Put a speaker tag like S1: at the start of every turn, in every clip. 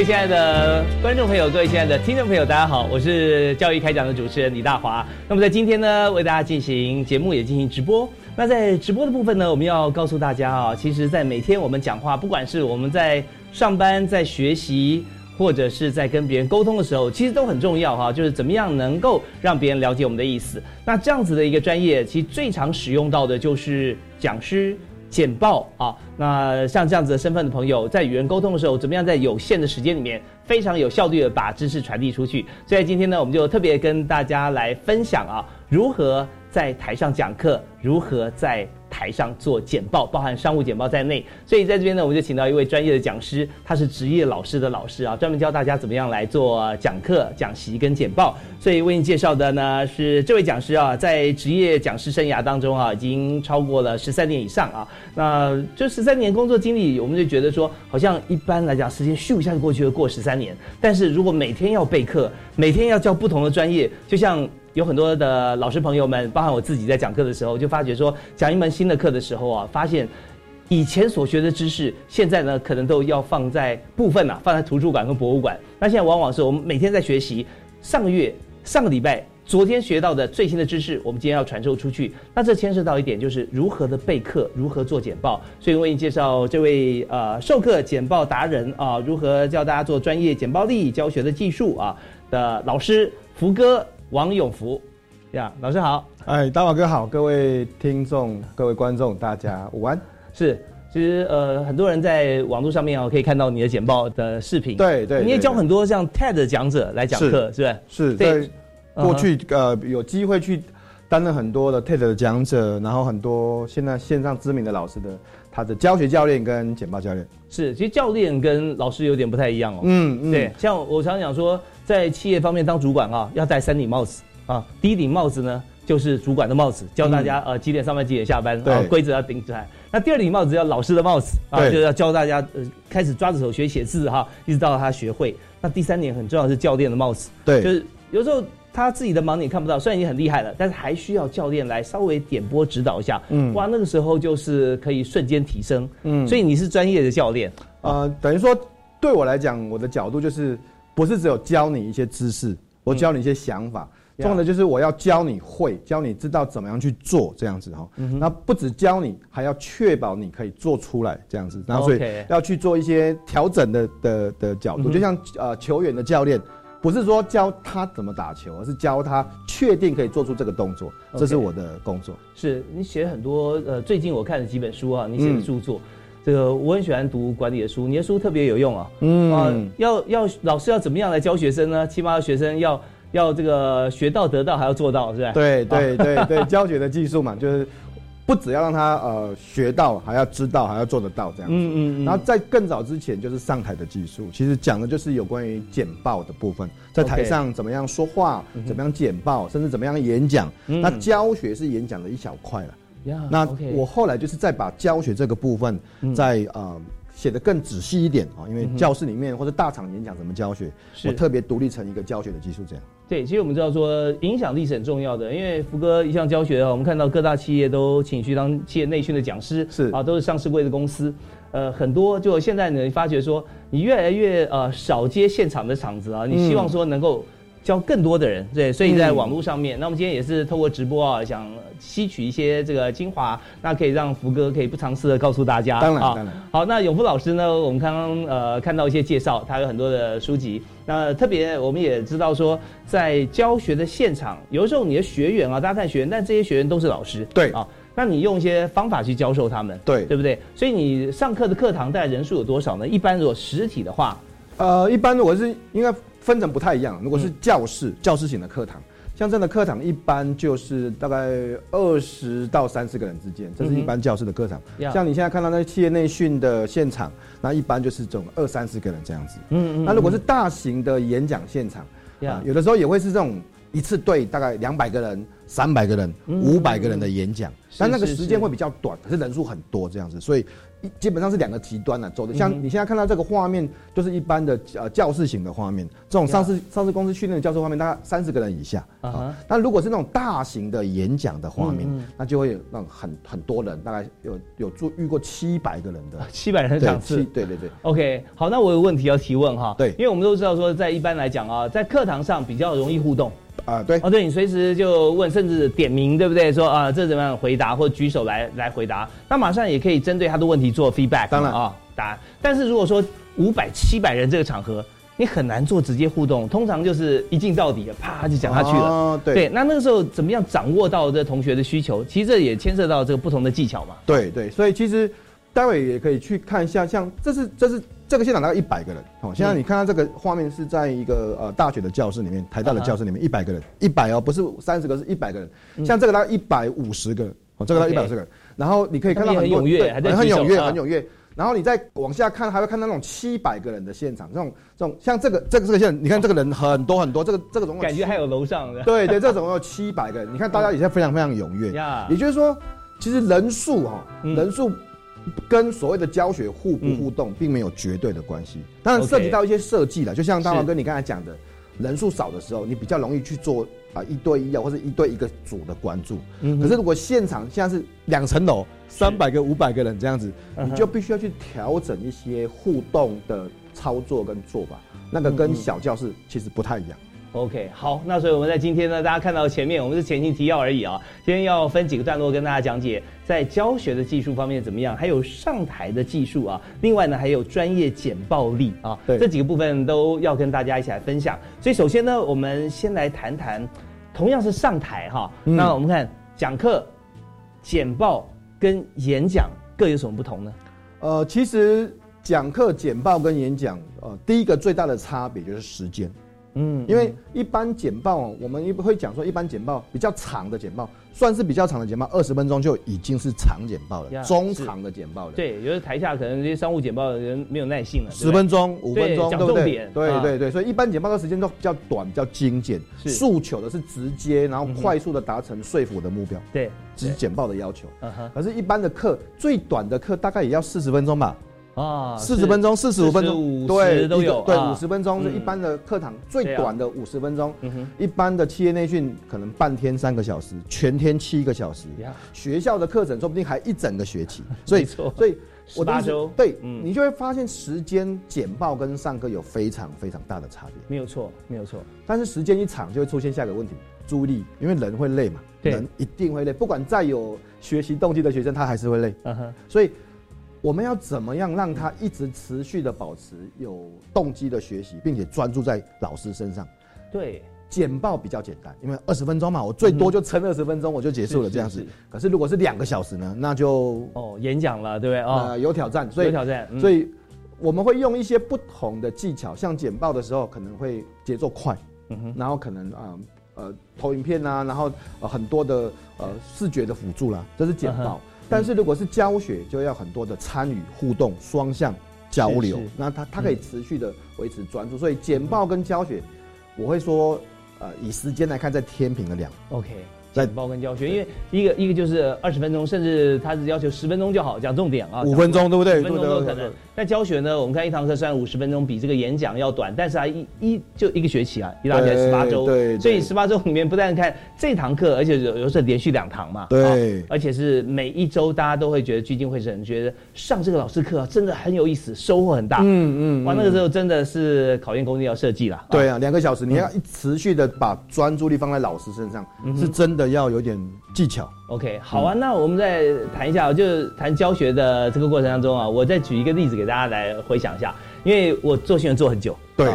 S1: 位亲爱的观众朋友，各位亲爱的听众朋友，大家好，我是教育开讲的主持人李大华。那么在今天呢，为大家进行节目，也进行直播。那在直播的部分呢，我们要告诉大家啊，其实，在每天我们讲话，不管是我们在上班、在学习，或者是在跟别人沟通的时候，其实都很重要哈。就是怎么样能够让别人了解我们的意思。那这样子的一个专业，其实最常使用到的就是讲师。简报啊，那像这样子的身份的朋友，在与人沟通的时候，怎么样在有限的时间里面非常有效率的把知识传递出去？所以今天呢，我们就特别跟大家来分享啊，如何在台上讲课，如何在。台上做简报，包含商务简报在内，所以在这边呢，我们就请到一位专业的讲师，他是职业老师的老师啊，专门教大家怎么样来做讲课、讲习跟简报。所以为你介绍的呢是这位讲师啊，在职业讲师生涯当中啊，已经超过了十三年以上啊。那这十三年工作经历，我们就觉得说，好像一般来讲，时间咻一下就过去了，过十三年。但是如果每天要备课，每天要教不同的专业，就像。有很多的老师朋友们，包含我自己在讲课的时候，就发觉说，讲一门新的课的时候啊，发现以前所学的知识，现在呢可能都要放在部分啊，放在图书馆跟博物馆。那现在往往是我们每天在学习，上个月、上个礼拜、昨天学到的最新的知识，我们今天要传授出去。那这牵涉到一点，就是如何的备课，如何做简报。所以为你介绍这位呃授课简报达人啊，如何教大家做专业简报力教学的技术啊的老师福哥。王永福，呀，老师好，
S2: 哎，大华哥好，各位听众、各位观众，大家午安。
S1: 是，其实呃，很多人在网络上面哦，可以看到你的简报的视频。
S2: 对对，
S1: 你也教很多像 TED 的讲者来讲课，是不
S2: 是？是在过去呃，有机会去担任很多的 TED 的讲者，然后很多现在线上知名的老师的他的教学教练跟简报教练。
S1: 是，其实教练跟老师有点不太一样哦。嗯嗯，对，像我常常讲说。在企业方面当主管啊，要戴三顶帽子啊。第一顶帽子呢，就是主管的帽子，教大家呃几点上班几点下班，啊，规则要顶出来。那第二顶帽子叫老师的帽子啊，就要教大家呃开始抓着手学写字哈，一直到他学会。那第三点很重要是教练的帽子，
S2: 对，
S1: 就是有时候他自己的盲点看不到，虽然已经很厉害了，但是还需要教练来稍微点拨指导一下。嗯，哇，那个时候就是可以瞬间提升。嗯，所以你是专业的教练，
S2: 呃，等于说对我来讲，我的角度就是。不是只有教你一些知识，我教你一些想法，重要的就是我要教你会，教你知道怎么样去做这样子哈。那不止教你，还要确保你可以做出来这样子。然后所以要去做一些调整的的的角度，就像呃球员的教练，不是说教他怎么打球，而是教他确定可以做出这个动作，这是我的工作。
S1: 是你写很多呃，最近我看了几本书啊，你写的著作。这个我很喜欢读管理的书，你的书特别有用啊。嗯啊，要要老师要怎么样来教学生呢？起码学生要要这个学到得到，还要做到，是吧？
S2: 对对对对，教学的技术嘛，就是不只要让他呃学到，还要知道，还要做得到这样子。嗯嗯。然后在更早之前，就是上台的技术，其实讲的就是有关于简报的部分，在台上怎么样说话，怎么样简报，甚至怎么样演讲。那教学是演讲的一小块了。那我后来就是再把教学这个部分再呃写的更仔细一点啊，因为教室里面或者大场演讲怎么教学，我特别独立成一个教学的技术这样。
S1: 对，其实我们知道说影响力是很重要的，因为福哥一向教学啊，我们看到各大企业都请去当企业内训的讲师，
S2: 是。
S1: 啊，都是上市贵的公司，呃，很多就现在呢发觉说你越来越呃少接现场的场子啊，你希望说能够。教更多的人，对，所以在网络上面，那我们今天也是透过直播啊，想吸取一些这个精华，那可以让福哥可以不尝试的告诉大家。
S2: 当然，当然。
S1: 好，那永福老师呢，我们刚刚呃看到一些介绍，他有很多的书籍。那特别我们也知道说，在教学的现场，有的时候你的学员啊，大家看学员，但这些学员都是老师，
S2: 对啊，
S1: 那你用一些方法去教授他们，
S2: 对，
S1: 对不对？所以你上课的课堂大概人数有多少呢？一般如果实体的话，
S2: 呃，一般如果是应该。分成不太一样。如果是教室、教室型的课堂，像这样的课堂，一般就是大概二十到三十个人之间，这是一般教室的课堂。像你现在看到那企业内训的现场，那一般就是这种二三十个人这样子。嗯嗯。那如果是大型的演讲现场，啊，有的时候也会是这种一次对大概两百个人、三百个人、五百个人的演讲，但那个时间会比较短，可是人数很多这样子，所以。基本上是两个极端呢，走的像你现在看到这个画面，就是一般的呃教室型的画面，这种上市上市公司训练的教室画面，大概三十个人以下啊。那如果是那种大型的演讲的画面，那就会让很很多人，大概有有做遇过七百个人的，
S1: 七百人场次，
S2: 对对对。
S1: OK，好，那我有问题要提问哈，
S2: 对，
S1: 因为我们都知道说，在一般来讲啊，在课堂上比较容易互动。
S2: 啊，对，
S1: 哦，对你随时就问，甚至点名，对不对？说啊，这怎么样回答，或举手来来回答，那马上也可以针对他的问题做 feedback。
S2: 当然
S1: 啊，答案。但是如果说五百、七百人这个场合，你很难做直接互动，通常就是一镜到底，啪就讲下去了。哦，
S2: 对。
S1: 那那个时候怎么样掌握到这同学的需求？其实这也牵涉到这个不同的技巧嘛。
S2: 对对，所以其实待会也可以去看一下，像这是这是。这个现场大概一百个人，哦，现在你看到这个画面是在一个呃大学的教室里面，台大的教室里面，一百个人，一百哦，不是三十个，是一百个人。像这个大概一百五十个，哦，这个大概一百五十个。然后你可以看到
S1: 很踊跃，
S2: 很踊跃，很踊跃。然后你再往下看，还会看到那种七百个人的现场，这种这种像这个这个这个现，你看这个人很多很多，这个这个总共
S1: 感觉还有楼上的。
S2: 对对，这总共有七百个人，你看大家也是非常非常踊跃。也就是说，其实人数哈，人数。跟所谓的教学互不互动，并没有绝对的关系。当然涉及到一些设计了，就像大华哥你刚才讲的，人数少的时候，你比较容易去做啊一对一啊，或者一对一个组的关注。可是如果现场现在是两层楼，三百个、五百个人这样子，你就必须要去调整一些互动的操作跟做法，那个跟小教室其实不太一样。
S1: OK，好，那所以我们在今天呢，大家看到前面，我们是前情提要而已啊。今天要分几个段落跟大家讲解，在教学的技术方面怎么样，还有上台的技术啊。另外呢，还有专业简报力啊，这几个部分都要跟大家一起来分享。所以首先呢，我们先来谈谈，同样是上台哈，那我们看讲课、简报跟演讲各有什么不同呢？
S2: 呃，其实讲课、简报跟演讲，呃，第一个最大的差别就是时间。嗯，因为一般简报，我们一会讲说，一般简报比较长的简报，算是比较长的简报，二十分钟就已经是长简报了，中长的简报了。
S1: 对，有的台下可能这些商务简报的人没有耐性了，
S2: 十分钟、五分钟，对不
S1: 对？
S2: 对对对，所以一般简报的时间都比较短，比较精简，诉求的是直接，然后快速的达成说服的目标。
S1: 对，
S2: 只简报的要求。嗯哼，可是一般的课，最短的课大概也要四十分钟吧。啊，四十分钟，四十五分钟，
S1: 对，都有，
S2: 对，五十分钟是一般的课堂最短的五十分钟，一般的企业内训可能半天三个小时，全天七个小时，学校的课程说不定还一整个学期，
S1: 所以，所
S2: 以
S1: 我八周，
S2: 对，你就会发现时间简报跟上课有非常非常大的差别，
S1: 没有错，没有错，
S2: 但是时间一长就会出现下一个问题，注意力，因为人会累嘛，人一定会累，不管再有学习动机的学生，他还是会累，嗯哼，所以。我们要怎么样让他一直持续的保持有动机的学习，并且专注在老师身上？
S1: 对，
S2: 简报比较简单，因为二十分钟嘛，我最多就撑二十分钟，我就结束了这样子。可是如果是两个小时呢，那就
S1: 哦，演讲了，对不对？哦，
S2: 有挑战，
S1: 所以有挑战，
S2: 所以我们会用一些不同的技巧，像简报的时候可能会节奏快，嗯哼，然后可能啊呃投影片啊，然后呃很多的呃视觉的辅助啦，这是简报。但是如果是教学，就要很多的参与、互动、双向交流，那它它可以持续的维持专注。所以简报跟教学，我会说，呃，以时间来看，在天平的两。
S1: OK，简报跟教学，因为一个一个就是二十分钟，甚至他是要求十分钟就好，讲重点啊，
S2: 五分钟对不对？
S1: 五分钟都可能。那教学呢？我们看一堂课虽然五十分钟，比这个演讲要短，但是啊一一就一个学期啊，一大学十八周，
S2: 对，
S1: 所以十八周里面不但看这堂课，而且有有时候连续两堂嘛，
S2: 对，
S1: 而且是每一周大家都会觉得聚精会神，觉得上这个老师课真的很有意思，收获很大，嗯嗯，哇，那个时候真的是考验功力要设计了，
S2: 对啊，两个小时你要持续的把专注力放在老师身上，是真的要有点技巧。
S1: OK，好啊，那我们再谈一下，就是谈教学的这个过程当中啊，我再举一个例子给大家来回想一下，因为我做新闻做很久，
S2: 对，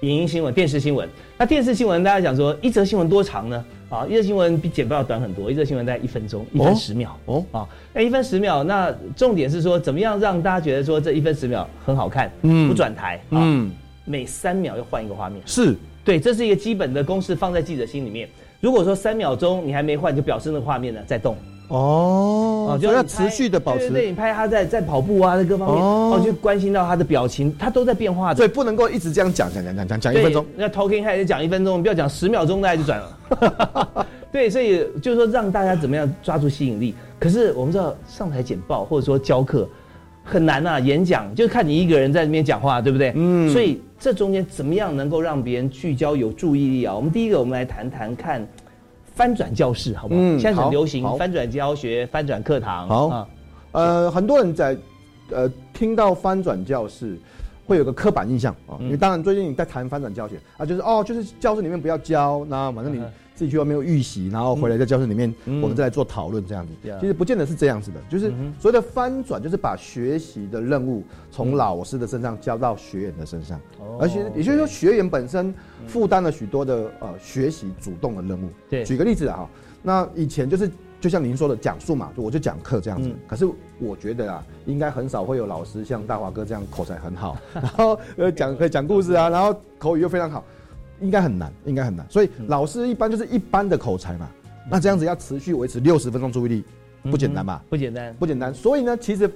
S1: 影音新闻、电视新闻，那电视新闻大家讲说一则新闻多长呢？啊，一则新闻比简报要短很多，一则新闻大概一分钟，一分十秒，哦，啊，那一分十秒，那重点是说怎么样让大家觉得说这一分十秒很好看，嗯，不转台，嗯，每三秒要换一个画面，
S2: 是。
S1: 对，这是一个基本的公式，放在记者心里面。如果说三秒钟你还没换，就表示那个画面呢在动
S2: 哦，哦，就要持续的保持。
S1: 对，你拍他在在跑步啊，在各方面哦，就关心到他的表情，他都在变化的。
S2: 所以不能够一直这样讲讲讲讲讲讲一分钟。
S1: 那 talking head 讲一分钟，不要讲十秒钟，大家就转了。对，所以就是说让大家怎么样抓住吸引力。可是我们知道上台简报或者说教课很难呐，演讲就看你一个人在那边讲话，对不对？嗯。所以。这中间怎么样能够让别人聚焦有注意力啊？我们第一个，我们来谈谈看翻转教室，好不好？嗯，现在很流行翻转教学、翻转课堂。
S2: 好，呃，很多人在呃听到翻转教室，会有个刻板印象啊。因为当然最近你在谈翻转教学啊，就是哦，就是教室里面不要教，那反正你。自己去外面有预习，然后回来在教室里面，我们再来做讨论这样子。其实不见得是这样子的，就是所谓的翻转，就是把学习的任务从老师的身上交到学员的身上，而且也就是说，学员本身负担了许多的呃学习主动的任务。
S1: 对，
S2: 举个例子啊，那以前就是就像您说的讲述嘛，我就讲课这样子。可是我觉得啊，应该很少会有老师像大华哥这样口才很好，然后呃讲可以讲故事啊，然后口语又非常好。应该很难，应该很难。所以老师一般就是一般的口才嘛。那这样子要持续维持六十分钟注意力，不简单吧？
S1: 不简单，
S2: 不简单。所以呢，其实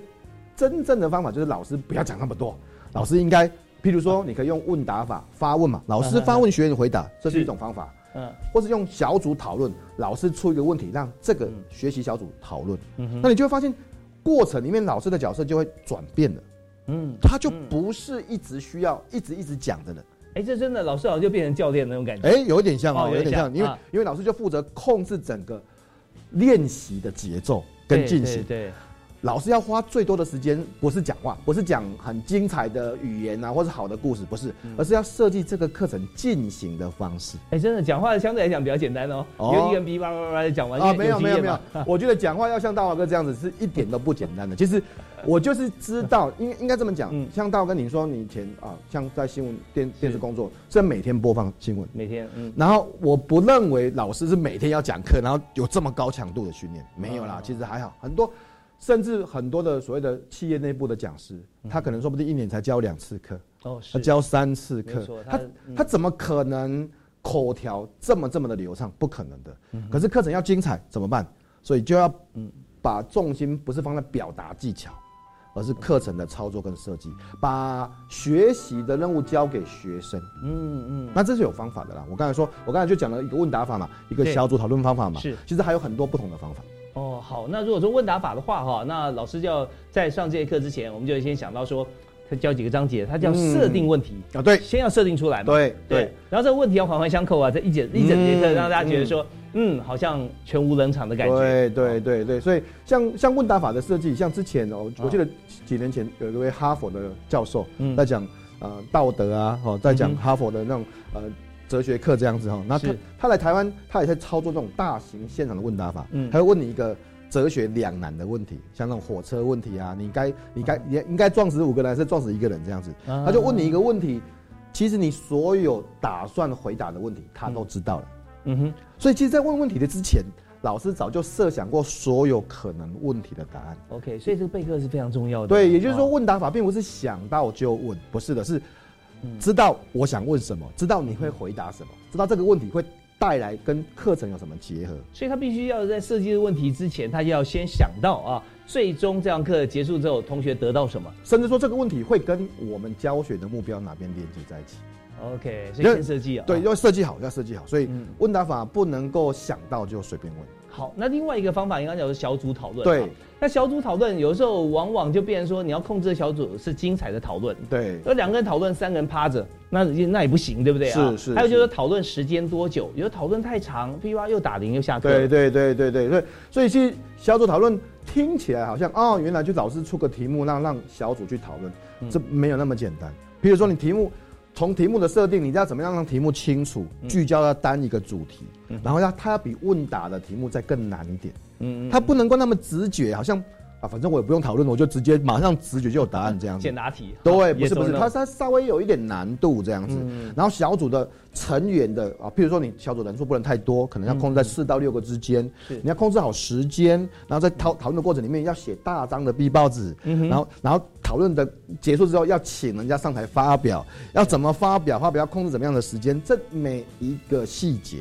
S2: 真正的方法就是老师不要讲那么多。老师应该，譬如说，你可以用问答法发问嘛。老师发问，学员回答，这是一种方法。嗯。或是用小组讨论，老师出一个问题，让这个学习小组讨论。嗯那你就会发现，过程里面老师的角色就会转变了。嗯。他就不是一直需要一直一直讲的人。
S1: 哎，这真的老师好像就变成教练那种感觉。
S2: 哎，有点像哦，有点像，因为因为老师就负责控制整个练习的节奏跟进行。
S1: 对。
S2: 老师要花最多的时间，不是讲话，不是讲很精彩的语言啊，或是好的故事，不是，而是要设计这个课程进行的方式。
S1: 哎，真的讲话相对来讲比较简单哦，一个人哔叭叭叭讲完
S2: 啊，没有没有没有，我觉得讲话要像大华哥这样子是一点都不简单的。其实我就是知道，应应该这么讲，嗯像大华哥你说你以前啊，像在新闻电电视工作，是每天播放新闻，
S1: 每天，
S2: 嗯，然后我不认为老师是每天要讲课，然后有这么高强度的训练，没有啦，其实还好，很多。甚至很多的所谓的企业内部的讲师，他可能说不定一年才教两次课，哦，他教三次课，他他怎么可能口条这么这么的流畅？不可能的。可是课程要精彩怎么办？所以就要把重心不是放在表达技巧，而是课程的操作跟设计，把学习的任务交给学生。嗯嗯，那这是有方法的啦。我刚才说，我刚才就讲了一个问答法嘛，一个小组讨论方法嘛，
S1: 是，
S2: 其实还有很多不同的方法。
S1: 哦，好，那如果说问答法的话，哈，那老师就要在上这节课之前，我们就先想到说，他教几个章节，他叫设定问题
S2: 啊，对，
S1: 先要设定出来嘛，
S2: 对对，
S1: 然后这个问题要环环相扣啊，这一节一整节课让大家觉得说，嗯，好像全无冷场的感觉，
S2: 对对对对，所以像像问答法的设计，像之前哦，我记得几年前有一位哈佛的教授在讲呃道德啊，哦，在讲哈佛的那种呃。哲学课这样子哈，那他他来台湾，他也在操作这种大型现场的问答法，嗯，他会问你一个哲学两难的问题，像那种火车问题啊，你该你该你应该撞死五个人还是撞死一个人这样子，他就问你一个问题，其实你所有打算回答的问题，他都知道了，嗯。哼，所以其实，在问问题的之前，老师早就设想过所有可能问题的答案。
S1: OK，所以这个备课是非常重要的。
S2: 对，也就是说，问答法并不是想到就问，不是的，是。知道我想问什么，知道你会回答什么，知道这个问题会带来跟课程有什么结合，
S1: 所以他必须要在设计的问题之前，他就要先想到啊，最终这堂课结束之后，同学得到什么，
S2: 甚至说这个问题会跟我们教学的目标哪边连接在一起。
S1: OK，所以先设计啊，
S2: 对，要设计好，要设计好。所以问答法不能够想到就随便问。
S1: 好，那另外一个方法应该叫做小组讨论。
S2: 对，
S1: 那小组讨论有时候往往就变成说，你要控制小组是精彩的讨论。
S2: 对，
S1: 而两个人讨论，三个人趴着，那那也不行，对不对
S2: 啊？是是。
S1: 还有就是讨论时间多久，有的讨论太长，噼啪又打铃又下课。
S2: 对对对对对对，所以其实小组讨论听起来好像哦，原来就老师出个题目让让小组去讨论，这没有那么简单。比如说你题目。从题目的设定，你要怎么样让题目清楚、聚焦到单一个主题，然后要它要比问答的题目再更难一点，嗯，它不能够那么直觉，好像啊，反正我也不用讨论，我就直接马上直觉就有答案这样子。
S1: 简答题，
S2: 对，不是不是，它它稍微有一点难度这样子。然后小组的成员的啊，譬如说你小组人数不能太多，可能要控制在四到六个之间，你要控制好时间，然后在讨讨论的过程里面要写大张的 B 报纸，然后然后。讨论的结束之后，要请人家上台发表，要怎么发表？发表要控制怎么样的时间？这每一个细节，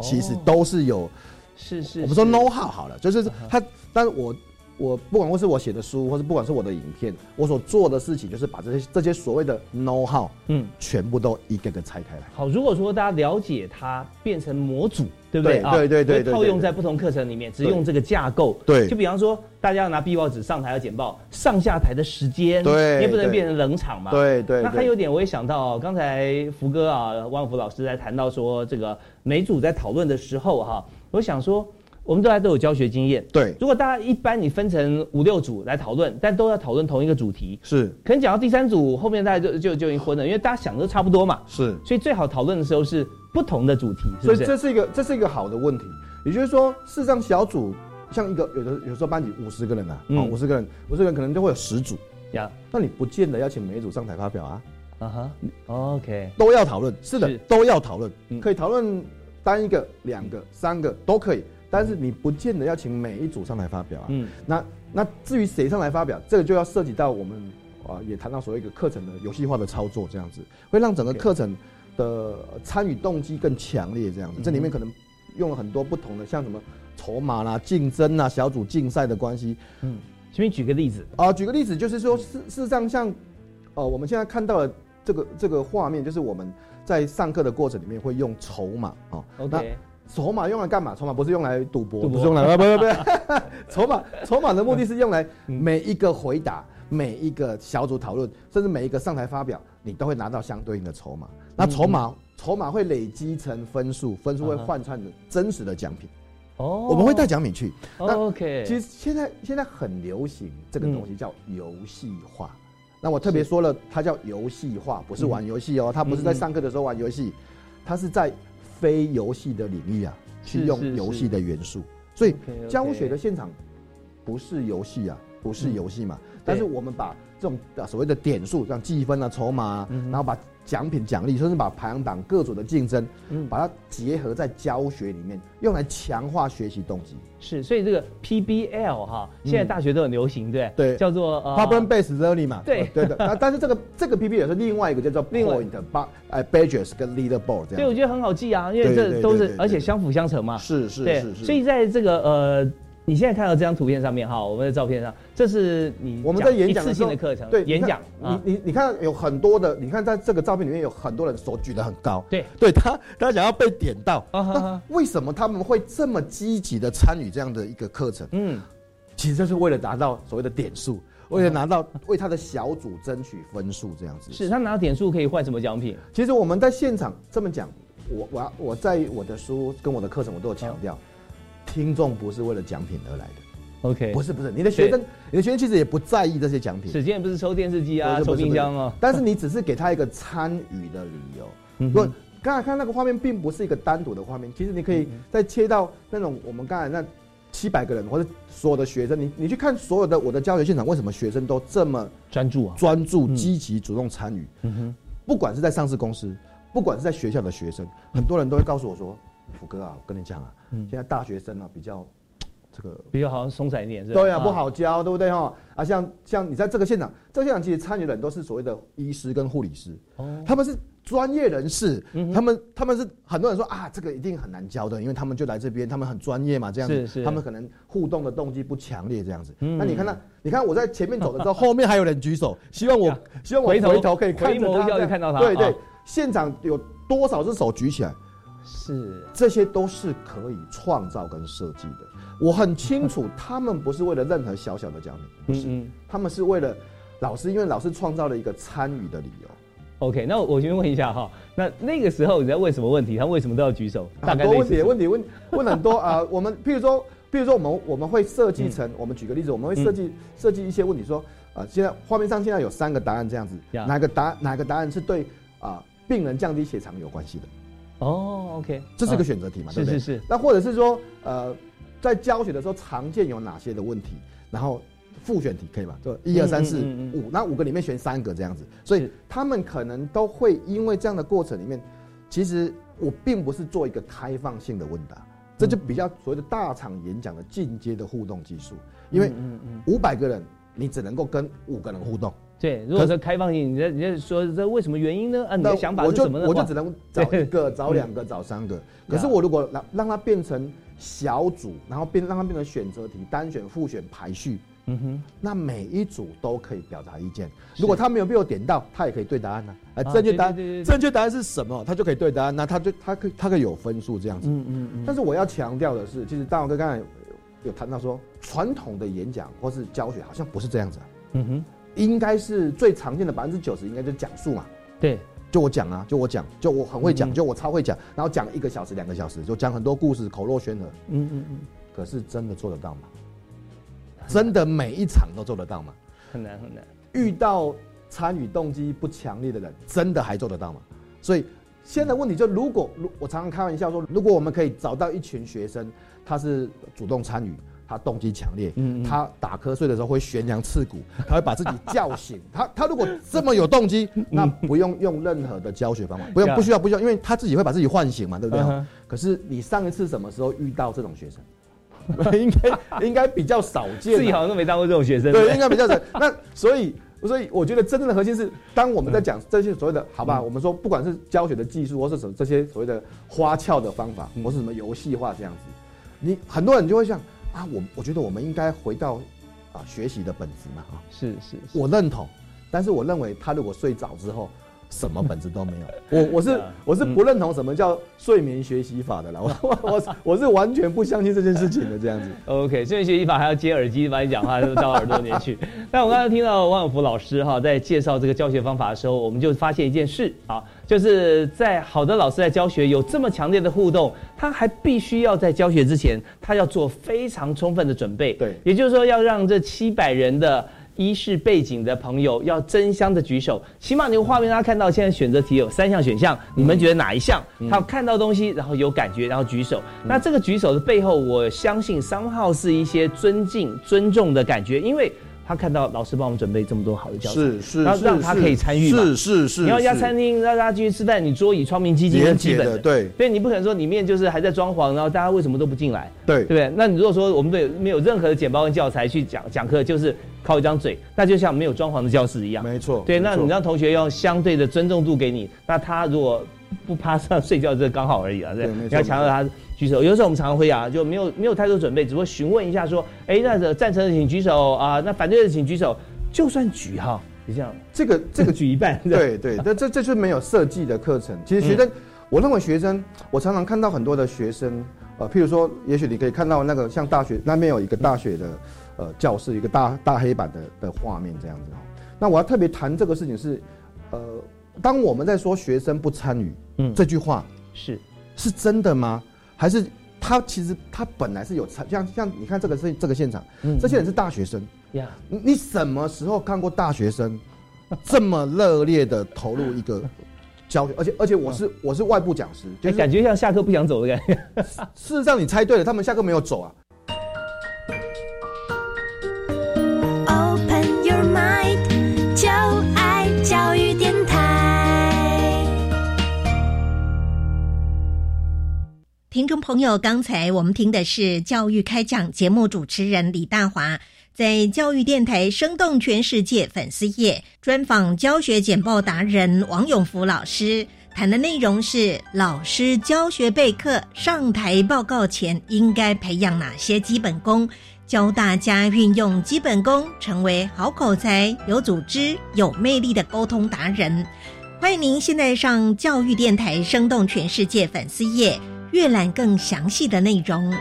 S2: 其实都是有，
S1: 是是。
S2: 我们说 know how 好了，就是他，但是我。我不管或是我写的书，或是不管是我的影片，我所做的事情就是把这些这些所谓的 know how，嗯，全部都一个个拆开来。
S1: 好，如果说大家了解它变成模组，对不对？
S2: 对对对对。
S1: 套用在不同课程里面，只用这个架构。
S2: 对。
S1: 就比方说，大家要拿 B 报纸上台要简报，上下台的时间，
S2: 对，
S1: 也不能变成冷场嘛。
S2: 对对。
S1: 那还有点，我也想到刚才福哥啊，汪福老师在谈到说，这个每组在讨论的时候哈，我想说。我们大家都有教学经验，
S2: 对。
S1: 如果大家一般你分成五六组来讨论，但都要讨论同一个主题，
S2: 是。
S1: 可能讲到第三组后面，大家就就就已经昏了，因为大家想的都差不多嘛。
S2: 是。
S1: 所以最好讨论的时候是不同的主题，
S2: 所以这是一个这是一个好的问题。也就是说，事实上小组像一个有的有时候班级五十个人啊，哦五十个人，五十个人可能就会有十组呀。那你不见得要请每一组上台发表啊。啊哈
S1: ，OK，
S2: 都要讨论，是的，都要讨论，可以讨论单一个、两个、三个都可以。但是你不见得要请每一组上来发表啊。嗯。那那至于谁上来发表，这个就要涉及到我们啊，也谈到所谓一个课程的游戏化的操作，这样子会让整个课程的参与动机更强烈。这样子，这里面可能用了很多不同的，像什么筹码啦、竞争啊、小组竞赛的关系。
S1: 嗯。请你举个例子
S2: 啊，举个例子就是说，事事实上像，呃，我们现在看到的这个这个画面，就是我们在上课的过程里面会用筹码啊。
S1: OK。
S2: 筹码用来干嘛？筹码不是用来赌博，不是用来不不 不，筹码筹码的目的是用来每一个回答、每一个小组讨论，甚至每一个上台发表，你都会拿到相对应的筹码。那筹码筹码会累积成分数，分数会换算成真实的奖品。哦，我们会带奖品去。
S1: OK，
S2: 其实现在现在很流行这个东西叫游戏化。那我特别说了，它叫游戏化，不是玩游戏哦，它不是在上课的时候玩游戏，它是在。非游戏的领域啊，去用游戏的元素，所以教学的现场不是游戏啊，不是游戏嘛。但是我们把这种所谓的点数，像积分啊、筹码，然后把。奖品奖励，甚至把排行榜各组的竞争，嗯，把它结合在教学里面，用来强化学习动机。
S1: 是，所以这个 PBL 哈，现在大学都很流行，对
S2: 对，
S1: 叫做
S2: Problem Based Learning 嘛。
S1: 对
S2: 对的。啊，但是这个这个 PBL 也是另外一个叫做 Point 八哎 Badges 跟 Leaderboard 这样。
S1: 所以我觉得很好记啊，因为这都是而且相辅相成嘛。
S2: 是是是
S1: 是。所以在这个呃。你现在看到这张图片上面哈，我们的照片上，这是你
S2: 我们在演讲
S1: 一次性的课程，
S2: 对
S1: 演讲。
S2: 你你你看有很多的，你看在这个照片里面有很多人手举得很高，
S1: 对，
S2: 对他他想要被点到，那为什么他们会这么积极的参与这样的一个课程？嗯，其实就是为了达到所谓的点数，为了拿到为他的小组争取分数这样子。
S1: 是他拿到点数可以换什么奖品？
S2: 其实我们在现场这么讲，我我我在我的书跟我的课程我都有强调。听众不是为了奖品而来的
S1: ，OK，
S2: 不是不是，你的学生，你的学生其实也不在意这些奖品。
S1: 史建不是抽电视机啊，抽冰箱啊，
S2: 但是你只是给他一个参与的理由。不，刚才看那个画面并不是一个单独的画面，其实你可以再切到那种我们刚才那七百个人或者所有的学生，你你去看所有的我的教学现场，为什么学生都这么
S1: 专注、啊？
S2: 专注、积极、主动参与？嗯哼，不管是在上市公司，不管是在学校的学生，很多人都会告诉我说。福哥啊，我跟你讲啊，现在大学生啊比较 这个
S1: 比较好像松散一点，是
S2: 吧？对啊，不好教，对不对？哈？啊，像像你在这个现场，这个现场其实参与的人都是所谓的医师跟护理师，哦，他们是专业人士，他们他们是很多人说啊，这个一定很难教的，因为他们就来这边，他们很专业嘛，这样子，他们可能互动的动机不强烈，这样子。那你看那，你看我在前面走的时候，后面还有人举手，希望我希望我回头可以看着他，
S1: 看到他，
S2: 对对。现场有多少只手举起来？
S1: 是，
S2: 这些都是可以创造跟设计的。我很清楚，他们不是为了任何小小的奖品，不是，他们是为了老师，因为老师创造了一个参与的理由。
S1: OK，那我先问一下哈，那那个时候你在问什么问题？他为什么都要举手？
S2: 很多问题，问题问问很多啊。我们譬如说，譬如说，我们我们会设计成，我们举个例子，我们会设计设计一些问题，说啊，现在画面上现在有三个答案这样子，哪个答哪个答案是对啊病人降低血糖有关系的？
S1: 哦，OK，
S2: 这是个选择题嘛？
S1: 是是是。
S2: 那或者是说，呃，在教学的时候常见有哪些的问题？然后。复选题可以吧？就一二三四五，那五个里面选三个这样子，所以他们可能都会因为这样的过程里面，其实我并不是做一个开放性的问答，这就比较所谓的大场演讲的进阶的互动技术，因为五百个人你只能够跟五个人互动。
S1: 对，如果说开放性，你你在说这为什么原因呢？啊，你的想法是什么
S2: 呢？我就只能找一个、找两个、找三个。可是我如果让让它变成小组，然后变让它变成选择题，单选、复选、排序。嗯哼，那每一组都可以表达意见。如果他没有被我点到，他也可以对答案呢。哎，正确答案，正确答案是什么？他就可以对答案。那他就他可他可以有分数这样子。嗯嗯嗯。但是我要强调的是，其实大王哥刚才有谈到说，传统的演讲或是教学好像不是这样子。嗯哼，应该是最常见的百分之九十应该就是讲述嘛。
S1: 对，
S2: 就我讲啊，就我讲，就我很会讲，就我超会讲，然后讲一个小时、两个小时，就讲很多故事，口若悬河。嗯嗯嗯。可是真的做得到吗？真的每一场都做得到吗？
S1: 很难很难。
S2: 遇到参与动机不强烈的人，真的还做得到吗？所以现在问题就，如果如我常常开玩笑说，如果我们可以找到一群学生，他是主动参与，他动机强烈，嗯，他打瞌睡的时候会悬梁刺骨，他会把自己叫醒。他他如果这么有动机，那不用用任何的教学方法，不用不需要不需要，因为他自己会把自己唤醒嘛，对不对？可是你上一次什么时候遇到这种学生？应该应该比较少见，
S1: 自己好像都没当过这种学生。
S2: 对，应该比较少。那所以所以我觉得真正的核心是，当我们在讲这些所谓的好吧，我们说不管是教学的技术，或是什么这些所谓的花俏的方法，或是什么游戏化这样子，你很多人就会想啊，我我觉得我们应该回到啊学习的本质嘛啊。
S1: 是是，
S2: 我认同，但是我认为他如果睡着之后。什么本质都没有，我我是 我是不认同什么叫睡眠学习法的啦，我我我是完全不相信这件事情的这样子。
S1: OK，睡眠学习法还要接耳机把你讲话都到耳朵里面去。但我刚才听到王永福老师哈在介绍这个教学方法的时候，我们就发现一件事啊，就是在好的老师在教学有这么强烈的互动，他还必须要在教学之前，他要做非常充分的准备。
S2: 对，
S1: 也就是说要让这七百人的。一是背景的朋友要争相的举手，起码你画面大家看到现在选择题有三项选项，你们觉得哪一项？他看到东西，然后有感觉，然后举手。那这个举手的背后，我相信三号是一些尊敬、尊重的感觉，因为。他看到老师帮我们准备这么多好的教材，
S2: 是是，
S1: 然后让他可以参与
S2: 嘛？是是是。
S1: 你要一家餐厅让大家进去吃饭，你桌椅窗明几净是基本的，
S2: 对。
S1: 所以你不可能说里面就是还在装潢，然后大家为什么都不进来？
S2: 对，
S1: 对不对？那你如果说我们对没有任何的简报跟教材去讲讲课，就是靠一张嘴，那就像没有装潢的教室一样。
S2: 没错。
S1: 对，那你让同学用相对的尊重度给你，那他如果不趴上 睡觉，这刚好而已啊。对，你要强调他。举手，有时候我们常常会啊，就没有没有太多准备，只会询问一下说，哎，那个赞成的请举手啊，那反对的请举手，就算举哈，就这样，
S2: 这个这个
S1: 举一半，
S2: 对对，那这这就是没有设计的课程。其实学生，我认为学生，我常常看到很多的学生，呃，譬如说，也许你可以看到那个像大学那边有一个大学的呃教室，一个大大黑板的的画面这样子。那我要特别谈这个事情是，呃，当我们在说学生不参与，嗯，这句话
S1: 是。
S2: 是真的吗？还是他其实他本来是有参像像你看这个是这个现场，这些人是大学生呀。你什么时候看过大学生 这么热烈的投入一个 教学？而且而且我是我是外部讲师，
S1: 就感觉像下课不想走的感觉。
S2: 事实上你猜对了，他们下课没有走啊。
S3: 听众朋友，刚才我们听的是教育开讲节目主持人李大华在教育电台生动全世界粉丝页专访教学简报达人王永福老师，谈的内容是老师教学备课上台报告前应该培养哪些基本功，教大家运用基本功成为好口才、有组织、有魅力的沟通达人。欢迎您现在上教育电台生动全世界粉丝页阅览更详细的内容。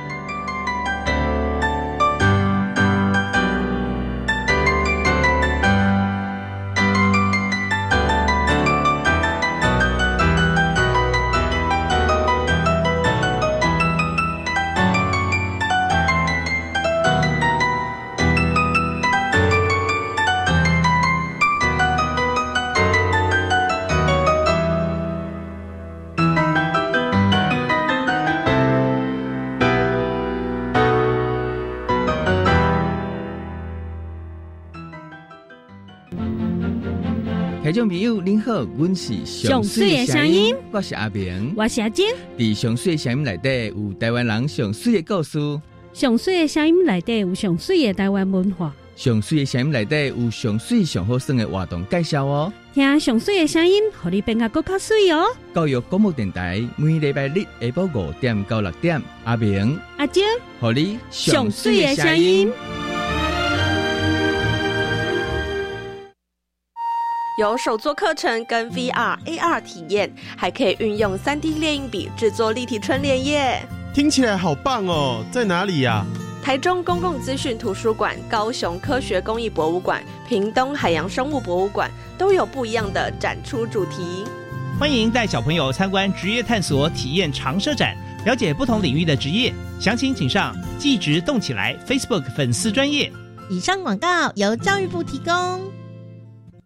S4: 众朋友，您好，我是
S5: 上水的声音，
S4: 我是阿明，
S5: 我是阿金。
S4: 伫上水的声音内底有台湾人上水的故事，
S5: 上水的声音内底有上水的台湾文化，
S4: 上水的声音内底有上水上好耍的活动介绍哦。
S5: 听上水的声音，互你变个更加水哦。
S4: 教育广播电台每礼拜日下晡五点到六点，阿明、
S5: 阿金，
S4: 互你
S5: 上水的声音。
S6: 有手作课程跟 VR、AR 体验，还可以运用 3D 列印笔制作立体春联耶！
S7: 听起来好棒哦！在哪里呀？
S6: 台中公共资讯图书馆、高雄科学工艺博物馆、屏东海洋生物博物馆都有不一样的展出主题。
S8: 欢迎带小朋友参观职业探索体验常设展，了解不同领域的职业。详情请上“技职动起来 ”Facebook 粉丝专业。
S3: 以上广告由教育部提供。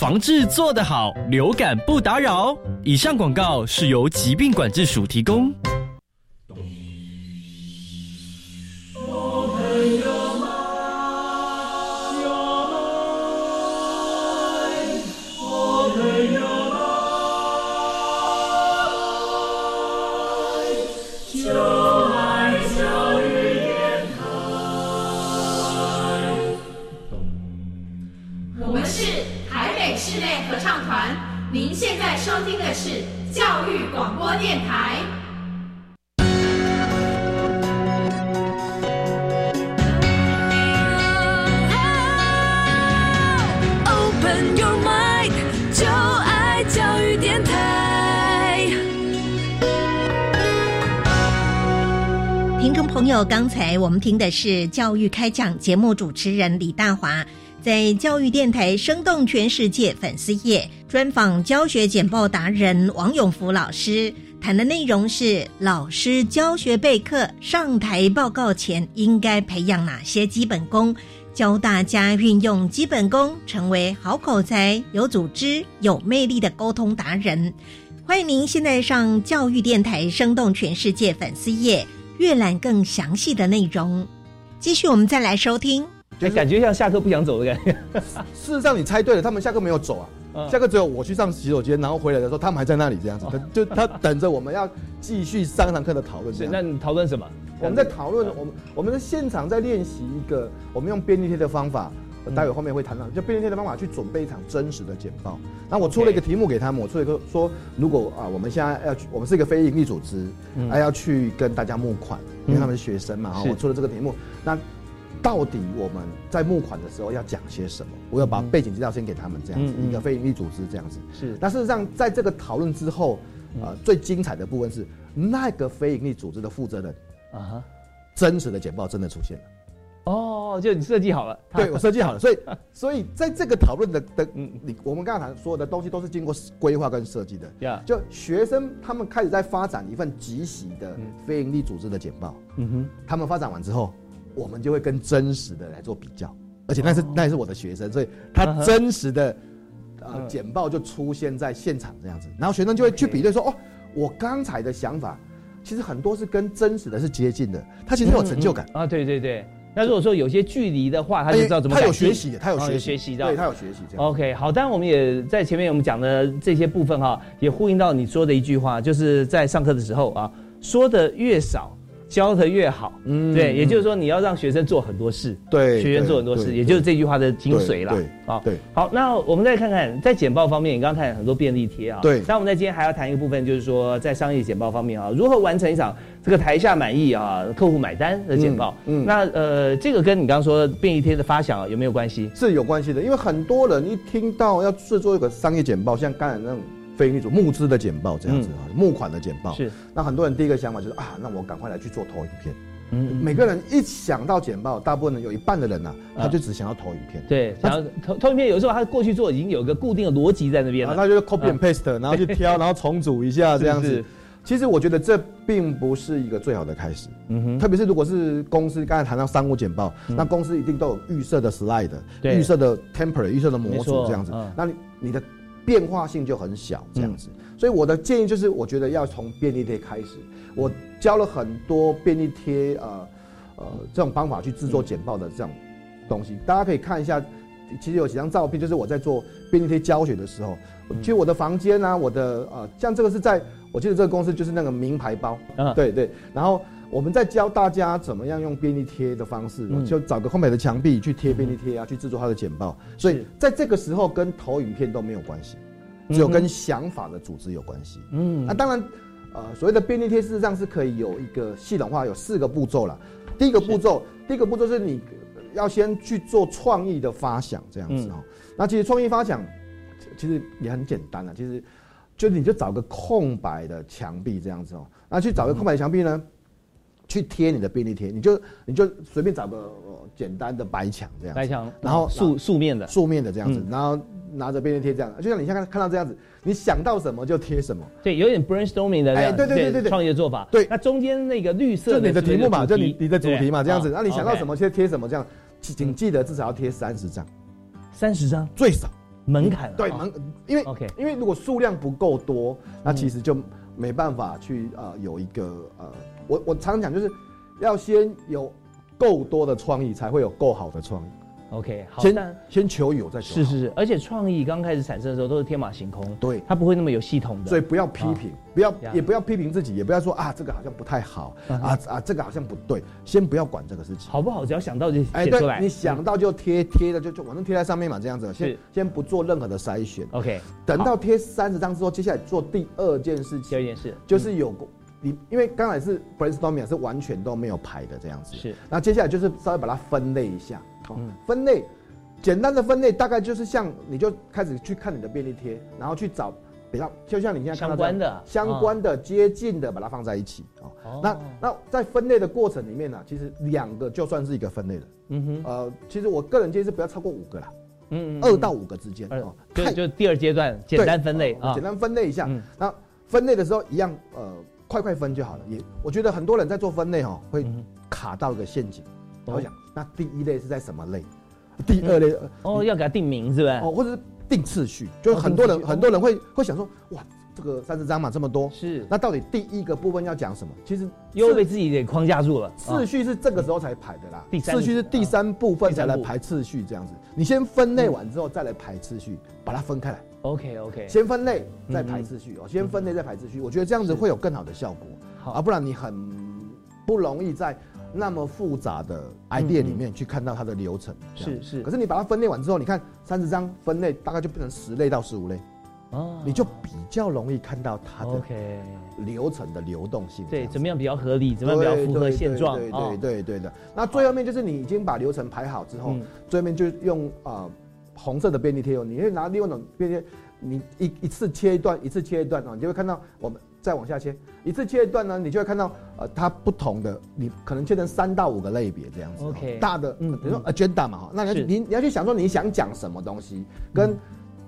S9: 防治做得好，流感不打扰。以上广告是由疾病管制署提供。
S10: 电台。
S11: Open your mind，就爱教育电台。
S3: 听众朋友，刚才我们听的是教育开讲节目主持人李大华。在教育电台生动全世界粉丝页专访教学简报达人王永福老师，谈的内容是老师教学备课上台报告前应该培养哪些基本功，教大家运用基本功成为好口才、有组织、有魅力的沟通达人。欢迎您现在上教育电台生动全世界粉丝页阅览更详细的内容。继续，我们再来收听。
S1: 就感觉像下课不想走的感觉。
S2: 事实上，你猜对了，他们下课没有走啊，下课只有我去上洗手间，然后回来的时候，他们还在那里这样子，就他等着我们要继续上堂课的讨论。
S1: 是，那你讨论什么？
S2: 我们在讨论，我们我们在现场在练习一个，我们用便利贴的方法，待会后面会谈到，就便利贴的方法去准备一场真实的简报。那我出了一个题目给他们，我出了一个说，如果啊，我们现在要去，我们是一个非营利组织，还要去跟大家募款，因为他们是学生嘛，哈，我出了这个题目，那。到底我们在募款的时候要讲些什么？我要把背景资料先给他们，这样子一个非营利组织这样子。
S1: 是。
S2: 那事实上，在这个讨论之后，呃，最精彩的部分是那个非营利组织的负责人啊哈，真实的简报真的出现了。
S1: 哦，就你设计好了？
S2: 对，我设计好了。所以，所以在这个讨论的的，你我们刚才谈所有的东西都是经过规划跟设计的。呀，就学生他们开始在发展一份即席的非营利组织的简报。嗯哼，他们发展完之后。我们就会跟真实的来做比较，而且那是那也是我的学生，所以他真实的呃简报就出现在现场这样子，然后学生就会去比对说，哦，我刚才的想法其实很多是跟真实的是接近的，他其实有成就感。
S1: 啊，对对对。那如果说有些距离的话，他就知道怎么
S2: 他有学习，他有
S1: 学
S2: 学
S1: 习
S2: 的，对他有学习。
S1: OK，好，当然我们也在前面我们讲的这些部分哈，也呼应到你说的一句话，就是在上课的时候啊，说的越少。教的越好，
S2: 嗯
S1: 对，也就是
S2: 说，
S1: 你要让学生做很多事，
S2: 对
S1: 学员做很多事，也就是这句话的精髓了
S2: 对。
S1: 好，
S2: 对，
S1: 好，那我们再看看在简报方面，你刚刚看很多便利贴啊，
S2: 对
S1: 那我们在今天还要谈一个部分，就是说在商业简报方面啊，如何完成一场这个台下满意啊，客户买单的简报。
S2: 嗯嗯
S1: 那呃，这个跟你刚刚说的便利贴的发想有没有关系？
S2: 是有关系的，因为很多人一听到要制作一个商业简报，像刚才那种非营利组募资的简报这样子啊，募款的简报，
S1: 是，
S2: 那很多人第一个想法就是啊，那我赶快来去做投影片。
S1: 嗯，
S2: 每个人一想到简报，大部分人有一半的人呐、
S1: 啊。
S2: 他就只想要投影片。
S1: 对，想要投投影片，有时候他过去做已经有一个固定的逻辑在那边
S2: 然后
S1: 了。
S2: 他就是 copy and paste，、然后去挑，然后重组一下这样子。
S1: 是是。
S2: 其实我觉得这并不是一个最好的开始，
S1: 嗯哼，
S2: 特别是如果是公司刚才谈到商务简报，
S1: 嗯。
S2: 那公司一定都有预设的 slide、
S1: 对。
S2: 预设的 template、预设的模组这样子。
S1: 嗯，
S2: 那你你的变化性就很小这样子。所以我的建议就是，我觉得要从便利贴开始。我教了很多便利贴，呃呃这种方法去制作简报的这种东西，大家可以看一下。其实有几张照片，就是我在做便利贴教学的时候，其实我的房间啊，我的呃，像这个是在我记得这个公司就是那个名牌包，
S1: 嗯
S2: 对对，然后我们在教大家怎么样用便利贴的方式，
S1: 嗯
S2: 就找个空白的墙壁去贴便利贴啊，去制作它的简报。所以在这个时候跟投影片都没有关系，只有跟想法的组织有关系。
S1: 嗯
S2: 那当然，呃，所谓的便利贴事实上是可以有一个系统化，有四个步骤啦。第一个步骤，第一个步骤是你要先去做创意的发想，这样子
S1: 嗯
S2: 哦。那其实创意发想其实也很简单啊，其实就你就找个空白的墙壁这样子哦，那去找个空白的墙壁呢，去贴你的便利贴，你就你就随便找个、呃简单的白墙这样子，
S1: 白墙
S2: 然后
S1: 素素面的，
S2: 素面的这样子，
S1: 嗯。
S2: 然后拿着便利贴这样，就像你现在看看到这样子，你想到什么就贴什么。
S1: 对，有点 brainstorming 的
S2: 哎对对对对对。
S1: 创业的做法。
S2: 对。
S1: 那中间那个绿色
S2: 就你的题目嘛，就你你的主题嘛，这样子。
S1: 啊
S2: 那你想到什么，就贴什么，这样，请请记得至少要贴三十张，
S1: 三十张？
S2: 最少。
S1: 门槛
S2: 对门，因为
S1: OK
S2: 因为如果数量不够多，那其实就没办法去呃有一个呃，我我常讲就是要先有够多的创意，才会有够好的创意。
S1: OK，好，
S2: 先
S1: 但
S2: 先求有，再求。
S1: 是是是，而且创意刚开始产生的时候都是天马行空，
S2: 对，
S1: 它不会那么有系统的。
S2: 所以不要批评，不要也不要批评自己，也不要说啊这个好像不太好啊啊这个好像不对，先不要管这个事情。
S1: 好不好？只要想到就
S2: 哎，
S1: 写出来。
S2: 对，你想到就贴贴的就就反正贴在上面嘛，这样子，先
S1: 是
S2: 先不做任何的筛选。
S1: OK，
S2: 等到贴三十张之后，接下来做第二件事情，
S1: 第二件事
S2: 就是有个你，因为刚才是 brainstorming 是完全都没有排的这样子，
S1: 是。
S2: 那接下来就是稍微把它分类一下，好
S1: 嗯，
S2: 分类，简单的分类大概就是像你就开始去看你的便利贴，然后去找比较，就像你现在
S1: 相关的
S2: 相关的、接近的，把它放在一起哦。
S1: 哦
S2: 那那在分类的过程里面呢，其实两个就算是一个分类了。
S1: 嗯哼，
S2: 呃，其实我个人建议是不要超过五个啦，
S1: 嗯嗯，
S2: 二到五个之间
S1: 二
S2: 哦。
S1: 就
S2: 看
S1: 就第二阶段简单分类啊
S2: 哦简，单分类一下
S1: 嗯。
S2: 那分类的时候一样，呃，快快分就好了。也我觉得很多人在做分类哦，会
S1: 嗯
S2: 卡到一个陷阱。
S1: 哦
S2: 我想，那第一类是在什么类？第二类呃
S1: 哦，要给它定名是吧？
S2: 哦，或者是定次序，就是很多人很多人会会想说，哇，这个三十张嘛这么多，
S1: 是，
S2: 那到底第一个部分要讲什么？其实
S1: 又被自己给框架住了。
S2: 次序是这个时候才排的啦，
S1: 第三
S2: 次序是第三部分才来排次序这样子。你先分类完之后再来排次序，把它分开来。
S1: OK OK，
S2: 先分类
S1: 嗯
S2: 再排次序哦，先分类再排次序，我觉得这样子会有更好的效果，
S1: 好
S2: 啊，不然你很不容易在那么复杂的 idea 里面去看到它的流程。
S1: 是是
S2: 可是你把它分类完之后，你看三十张分类大概就变成十类到十五类，
S1: 哦
S2: 你就比较容易看到它的
S1: OK，
S2: 流程的流动性。
S1: 对，怎么样比较合理，怎么样比较符合现状
S2: 对对
S1: 哦
S2: 对对对的。那最后面就是你已经把流程排好之后
S1: 嗯，
S2: 最后面就用呃红色的便利贴哦，你会拿另外一种便利贴，你一一次切一段，一次切一段哦，你就会看到我们再往下切，一次切一段呢，你就会看到呃它不同的，你可能切成三到五个类别这样子哦。
S1: OK
S2: 大的，
S1: 嗯
S2: 嗯，比如说 agenda 嘛哈，那你要你你要去想说你想讲什么东西，跟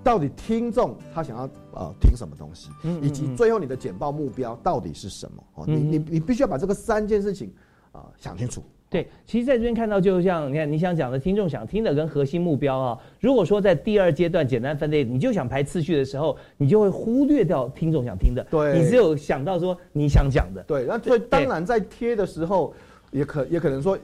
S2: 到底听众他想要呃听什么东西，以及
S1: 嗯
S2: 最后你的简报目标到底是什么哦，你
S1: 嗯
S2: 你你必须要把这个三件事情啊、想清楚。
S1: 对，其实在这边看到，就像你看你想讲的，听众想听的跟核心目标啊，如果说在第二阶段简单分类，你就想排次序的时候，你就会忽略掉听众想听的，
S2: 对。
S1: 你只有想到说你想讲的，
S2: 对，那所以当然在贴的时候，也可也可能说，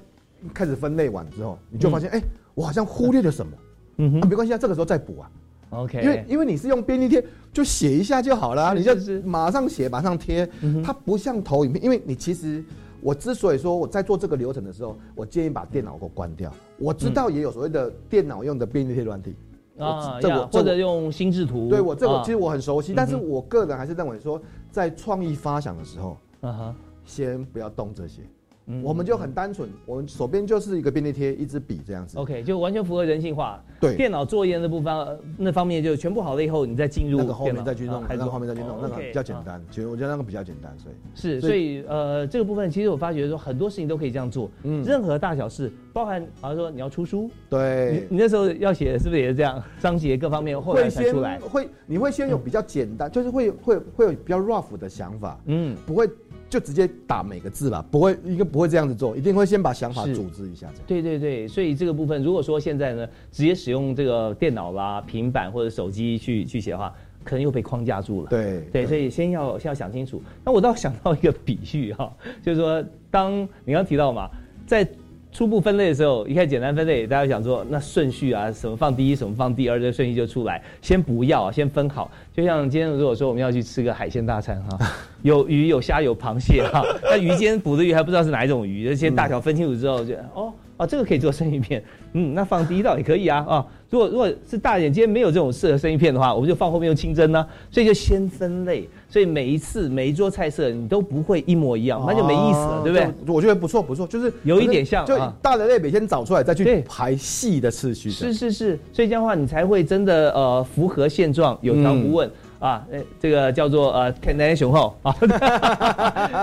S2: 开始分类完之后，你就发现，哎、我好像忽略了什么。
S1: 嗯
S2: 啊，没关系啊，这个时候再补啊。
S1: OK，
S2: 因为因为你是用便利贴，就写一下就好了、你就是马上写马上贴，
S1: 嗯
S2: 它不像投影片，因为你其实我之所以说我在做这个流程的时候，我建议把电脑给我关掉。我知道也有所谓的电脑用的便利贴软体
S1: 啊，
S2: 这我
S1: 或者用心智图。
S2: 对我这
S1: 啊
S2: 个其实我很熟悉，但是我个人还是认为说，在创意发想的时候，
S1: 啊哈，
S2: 先不要动这些。
S1: 嗯
S2: 我们就很单纯，我们手边就是一个便利贴，一支笔这样子。
S1: OK，就完全符合人性化。
S2: 对。
S1: 电脑作业那部分呃那方面就全部好了以后，你再进入
S2: 那个后面再去弄
S1: 啊，还
S2: 个后面再去弄，那个比较简
S1: 啊。
S2: 单。其实我觉得那个比较简单，所以。
S1: 是，所以呃，这个部分其实我发觉说很多事情都可以这样做，
S2: 嗯。
S1: 任何大小事，包含好像说你要出书，
S2: 对。
S1: 你你那时候要写是不是也是这样，章节各方面后来才出来，
S2: 会你会先有比较简单，就是会会会有比较 rough 的想法，
S1: 嗯，
S2: 不会就直接打每个字吧，不会应该不会这样子做，一定会先把想法组织一下这样。
S1: 对对对，所以这个部分如果说现在呢，直接使用这个电脑啦、平板或者手机去去写的话，可能又被框架住了。
S2: 对
S1: 对，所以先要先要想清楚。那我倒想到一个比喻哈，就是说，当你刚提到嘛，在初步分类的时候，一开始简单分类，大家想说那顺序啊，什么放第一，什么放第二，这个顺序就出来。先不要，先分好。就像今天如果说我们要去吃个海鲜大餐哈，有鱼有虾有螃蟹哈，那鱼今天捕的鱼还不知道是哪一种鱼，先大小分清楚之后就哦。哦，这个可以做生鱼片，嗯，那放第一道也可以啊啊。如果如果是大一点，今天没有这种适合生鱼片的话，我们就放后面用清蒸呢、所以就先分类，所以每一次每一桌菜色你都不会一模一样，那就没意思了，对不对？
S2: 我觉得不错不错，就是
S1: 有一点像
S2: 就
S1: 啊
S2: 大的类别先找出来，再去排细的次序。
S1: 是是是，所以这样的话你才会真的呃符合现状，有条不紊。啊，呃，这个叫做呃天然雄厚啊，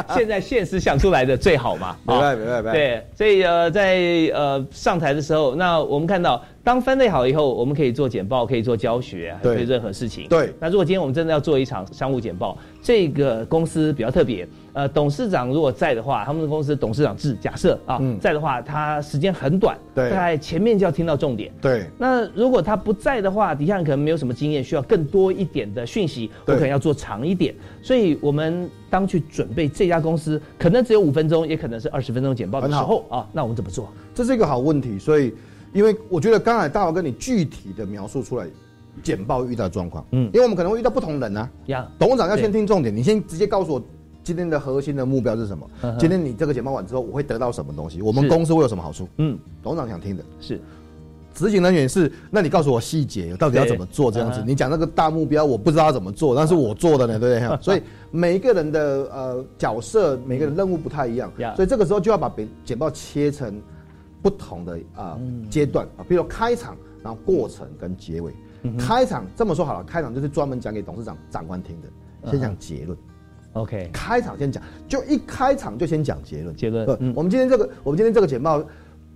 S1: 现在现实想出来的最好嘛，啊
S2: 明白明白明白
S1: 对，所以呃，在呃上台的时候，那我们看到，当分类好以后，我们可以做简报，可以做教学，可以
S2: 对
S1: 任何事情。
S2: 对
S1: 那如果今天我们真的要做一场商务简报，这个公司比较特别，呃，董事长如果在的话，他们的公司董事长制假设啊，
S2: 嗯
S1: 在的话，他时间很短，
S2: 对
S1: 大概前面就要听到重点。
S2: 对
S1: 那如果他不在的话，底下人可能没有什么经验，需要更多一点的讯息，我可能要做长一点。所以我们当去准备这家公司，可能只有五分钟，也可能是二十分钟简报的时候啊，那我们怎么做？
S2: 这是一个好问题，所以因为我觉得刚才大华哥你具体的描述出来简报遇到的状况，
S1: 嗯。
S2: 嗯，因为我们可能会遇到不同人啊，
S1: 呀，
S2: 董事长要先
S1: 对
S2: 听重点，你先直接告诉我今天的核心的目标是什么今天你这个简报完之后我会得到什么东西，我们公司会有什么好处，
S1: 嗯，
S2: 董事长想听的。
S1: 是。
S2: 执行人员是，那你告诉我细节，到底要怎么做这样子？你讲那个大目标，我不知道怎么做，但是我做的呢，对不对？所以每一个人的呃角色，每个人任务不太一样
S1: 呀，
S2: 所以这个时候就要把简简报切成不同的啊
S1: 嗯
S2: 阶段啊，比如说开场，然后过程跟结尾。
S1: 嗯
S2: 开场这么说好了，开场就是专门讲给董事长、长官听的，先讲结论。
S1: OK，
S2: 开场先讲，就一开场就先讲结论。
S1: 结论
S2: 我们今天这个，我们今天这个简报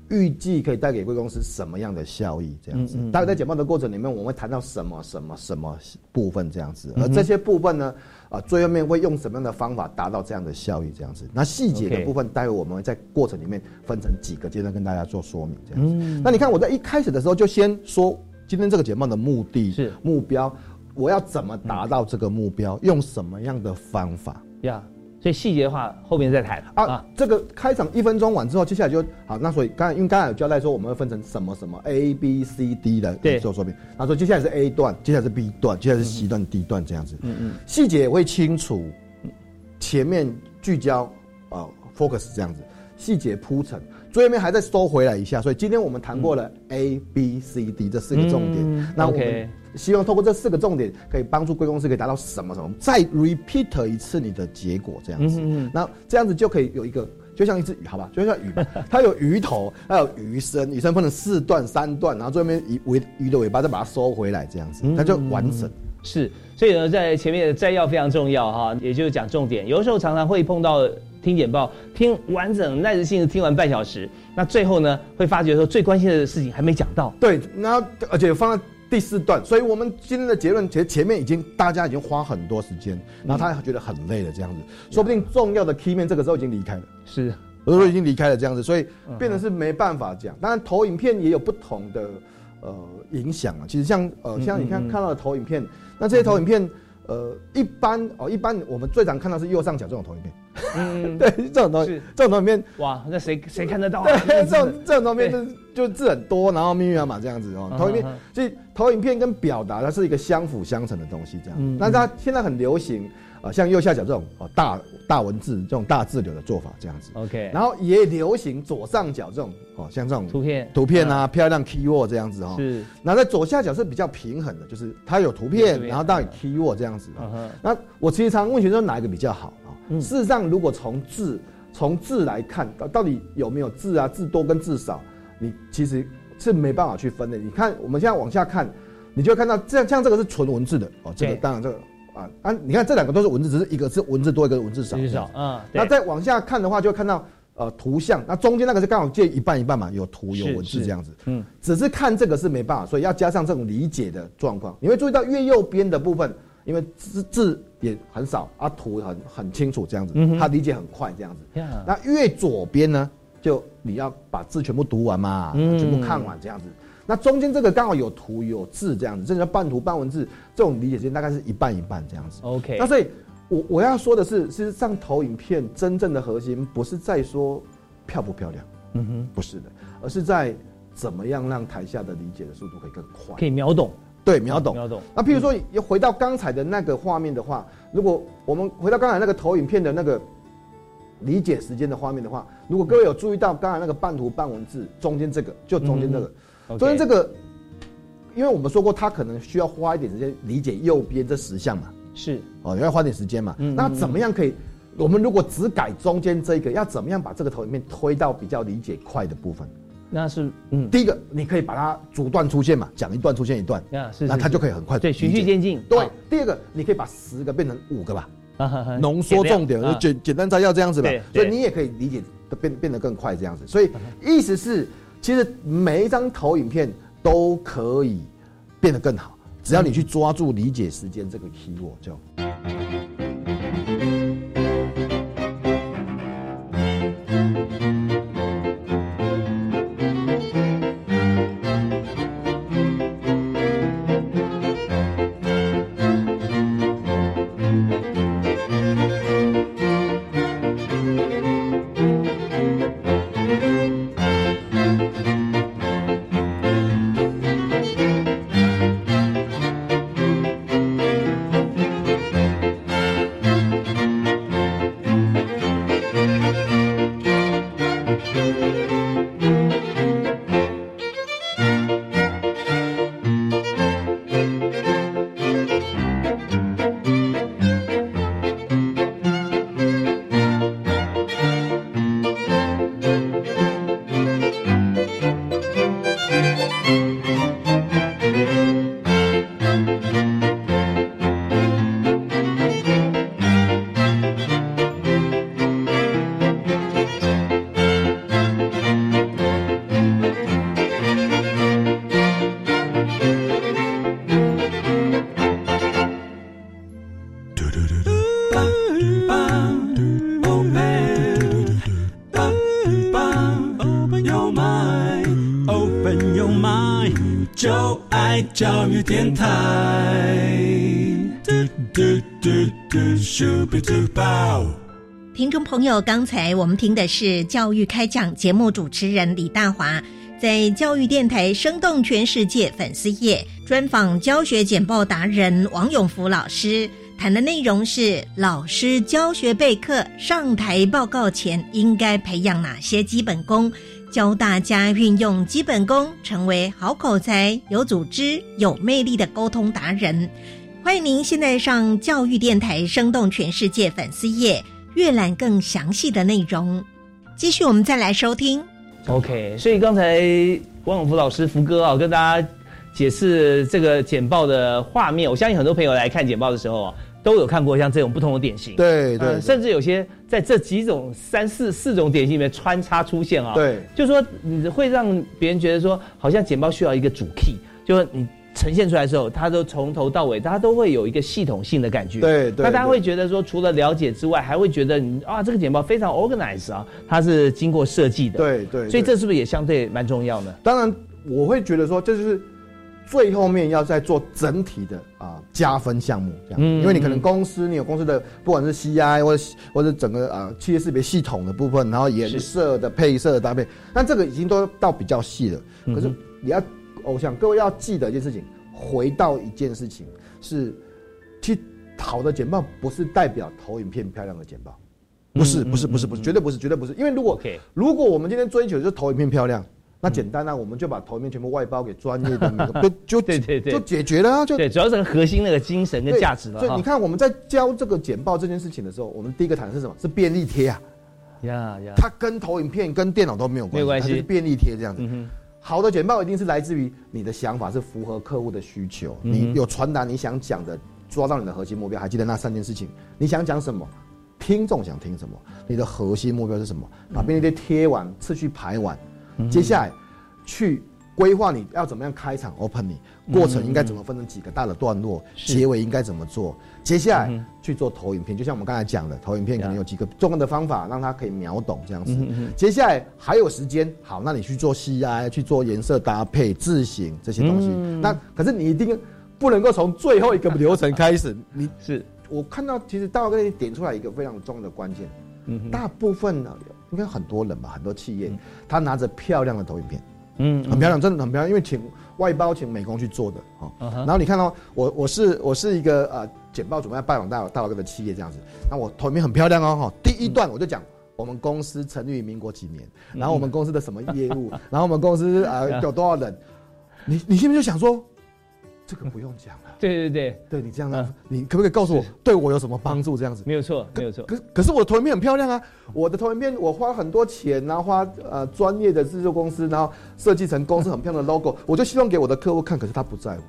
S2: 预计可以带给贵公司什么样的效益？这样子
S1: 嗯嗯，
S2: 大概在简报的过程里面，我们会谈到什么什么什么部分这样子，而这些部分呢，啊，最后面会用什么样的方法达到这样的效益？这样子，那细节的部分，待会我们会在过程里面分成几个阶段跟大家做说明。这样子，
S1: 嗯
S2: 那你看我在一开始的时候就先说今天这个节目的目的
S1: 是
S2: 目标，我要怎么达到这个目标，用什么样的方法？
S1: 呀，所以细节的话后面再谈
S2: 啊，这个开场一分钟完之后，接下来就好。那所以刚才因为刚才有交代说我们会分成什么什么 A B C D 的
S1: 对
S2: 做说明，然后说接下来是 A 段，接下来是 B 段，接下来是 C 段、D 段这样子。
S1: 嗯嗯，
S2: 细节也会清楚，前面聚焦啊、focus 这样子，细节铺陈，最后面还再收回来一下。所以今天我们谈过了 A B C D 这四个重点，
S1: 嗯
S2: 那我们希望透过这四个重点，可以帮助贵公司可以达到什么什么，再 repeat 一次你的结果这样子。
S1: 嗯
S2: 那这样子就可以有一个，就像一只鱼，好吧，就像鱼吧，它有鱼头，它有鱼身，鱼身分成四段、三段，然后最后面鱼尾鱼的尾巴再把它收回来，这样子，它就完整。
S1: 是，所以呢，在前面的摘要非常重要哈，也就是讲重点。有的时候常常会碰到听简报，听完整耐着性子听完半小时，那最后呢会发觉说最关心的事情还没讲到。
S2: 对，然后而且放在第四段，所以我们今天的结论其实前面已经大家已经花很多时间，然后他觉得很累了这样子，说不定重要的 key 面这个时候已经离开了。
S1: 是，
S2: 有时候已经离开了这样子，所以
S1: 嗯。
S2: 变得是没办法讲。当然，投影片也有不同的呃影响啊。其实像呃
S1: 嗯
S2: 像你看看到的投影片，那这些投影片呃一般哦一般我们最常看到是右上角这种投影片，
S1: 嗯，
S2: 对这种东
S1: 西
S2: 这种投影片，
S1: 哇，那谁谁看得到啊？
S2: 对这种这种投影片就是就字很多，然后密密麻麻这样子哦
S1: 嗯。
S2: 投影片所以投影片跟表达它是一个相辅相成的东西，这样
S1: 嗯。
S2: 那它现在很流行呃像右下角这种哦大大文字这种大字流的做法这样子。
S1: OK，
S2: 然后也流行左上角这种哦像这种
S1: 图片
S2: 图片啊、漂亮 keyword 这样子哦。
S1: 是，
S2: 然后在左下角是比较平衡的，就是它有图片然后当然 keyword 这样子哦。
S1: 嗯哼，
S2: 那我其实常问学生哪一个比较好啊、
S1: 嗯
S2: 事实上，如果从字从字来看，到到底有没有字啊，字多跟字少，你其实是没办法去分的。你看，我们现在往下看，你就会看到这样，像这个是纯文字的哦，这个
S1: 对
S2: 当然这个啊啊，你看这两个都是文字，只是一个是文字多，一个是文字少。
S1: 至少，嗯，
S2: 那再往下看的话，就会看到呃图像，那中间那个是刚好借一半一半嘛，有图有文字
S1: 是
S2: 这样子。
S1: 嗯，
S2: 只是看这个是没办法，所以要加上这种理解的状况。你会注意到越右边的部分，因为字字也很少啊，图很很清楚这样子
S1: 嗯，
S2: 他理解很快这样子。那越左边呢，就你要把字全部读完嘛，
S1: 嗯。
S2: 全部看完这样子。那中间这个刚好有图有字这样子，这个叫半图半文字，这种理解时间大概是一半一半这样子。
S1: OK，
S2: 那所以我我要说的是，事实上投影片真正的核心不是在说漂不漂亮，
S1: 嗯哼，
S2: 不是的，而是在怎么样让台下的理解的速度可以更快，
S1: 可以秒懂，
S2: 对秒懂。
S1: 秒懂。
S2: 那譬如说，又回到刚才的那个画面的话，如果我们回到刚才那个投影片的那个理解时间的画面的话，如果各位有注意到刚才那个半图半文字中间这个，就中间这个，
S1: 嗯
S2: 中间这个，因为我们说过，他可能需要花一点时间理解右边这十项嘛，
S1: 是
S2: 哦，要花点时间嘛。
S1: 嗯
S2: 那怎么样可以？我们如果只改中间这一个，要怎么样把这个投影片推到比较理解快的部分？
S1: 那是嗯，
S2: 第一个，你可以把它逐段出现嘛，讲一段出现一段，
S1: 啊是，
S2: 那它就可以很快
S1: 对循序渐进。
S2: 对，第二个，你可以把十个变成五个吧，浓缩重点，简简单摘要这样子吧
S1: 对。
S2: 所以你也可以理解的变变得更快这样子。所以意思是，其实每一张投影片都可以变得更好，只要你去抓住理解时间这个 keyword 就。
S11: 就
S3: 朋友，刚才我们听的是教育开讲节目主持人李大华在教育电台生动全世界粉丝页专访教学简报达人王永福老师，谈的内容是老师教学备课上台报告前应该培养哪些基本功，教大家运用基本功，成为好口才、有组织、有魅力的沟通达人。欢迎您现在上教育电台生动全世界粉丝页。阅览更详细的内容。继续，我们再来收听。
S1: OK，所以刚才汪永福老师福哥啊，跟大家解释这个简报的画面。我相信很多朋友来看简报的时候啊，都有看过像这种不同的典型。
S2: 对对对
S1: 呃甚至有些在这几种三四四种典型里面穿插出现啊。
S2: 对，
S1: 就说你会让别人觉得说，好像简报需要一个主 key，就是你。呈现出来的时候，它都从头到尾，大家都会有一个系统性的感觉。
S2: 对对
S1: 那大家会觉得说，除了了解之外，还会觉得你啊，这个简报非常 organized 啊，它是经过设计的。
S2: 对对，
S1: 所以这是不是也相对蛮重要的？
S2: 当然我会觉得说，这就是最后面要在做整体的啊、加分项目这样，
S1: 嗯
S2: 因为你可能公司你有公司的不管是 CI 或者或者整个啊、企业识别系统的部分，然后颜色的配色的搭配，那这个已经都到比较细了。
S1: 嗯
S2: 可是你要，我想各位要记得一件事情，回到一件事情是去好的简报不是代表投影片漂亮的简报，不是，不是，不是，不是，绝对不是，绝对不是。因为如果如果我们今天追求的是投影片漂亮，那简单啊，我们就把投影片全部外包给专业的那个，就就
S1: 对对对，
S2: 就解决了啊，就
S1: 对，主要是核心那个精神跟价值了。
S2: 所以你看我们在教这个简报这件事情的时候，我们第一个谈的是什么？是便利贴啊。
S1: 呀呀，
S2: 它跟投影片跟电脑都没有关系，
S1: 没有关系，
S2: 便利贴这样子。好的简报一定是来自于你的想法是符合客户的需求，你有传达你想讲的，抓到你的核心目标。还记得那三件事情？你想讲什么？听众想听什么？你的核心目标是什么？把便利贴贴完，次序排完，接下来去。规划你要怎么样开场 open 你过程应该怎么分成几个大的段落，结尾应该怎么做？接下来去做投影片，就像我们刚才讲的，投影片可能有几个重要的方法，让他可以秒懂这样子。接下来还有时间，好，那你去做 CI，去做颜色搭配、字型这些东西。那可是你一定不能够从最后一个流程开始。你
S1: 是
S2: 我看到，其实大哥你点出来一个非常重要的关键。嗯，大部分呢，应该很多人吧，很多企业，他拿着漂亮的投影片。嗯，很漂亮，真的很漂亮，因为请外包请美工去做的哈。然后你看到我我是我是一个呃简报准备要拜访大大老哥的企业这样子，那我投影很漂亮哦哈。第一段我就讲我们公司成立于民国几年，然后我们公司的什么业务，然后我们公司啊 有多少人，你你现在就想说。这个不用讲了。
S1: 对 对对，
S2: 对你这样呢，你可不可以告诉我，对我有什么帮助？这样子
S1: 没有错，没有错。
S2: 可可是我的投影片很漂亮啊，我的投影片我花很多钱，然后花呃专业的制作公司，然后设计成公司很漂亮的 logo，我就希望给我的客户看，可是他不在乎。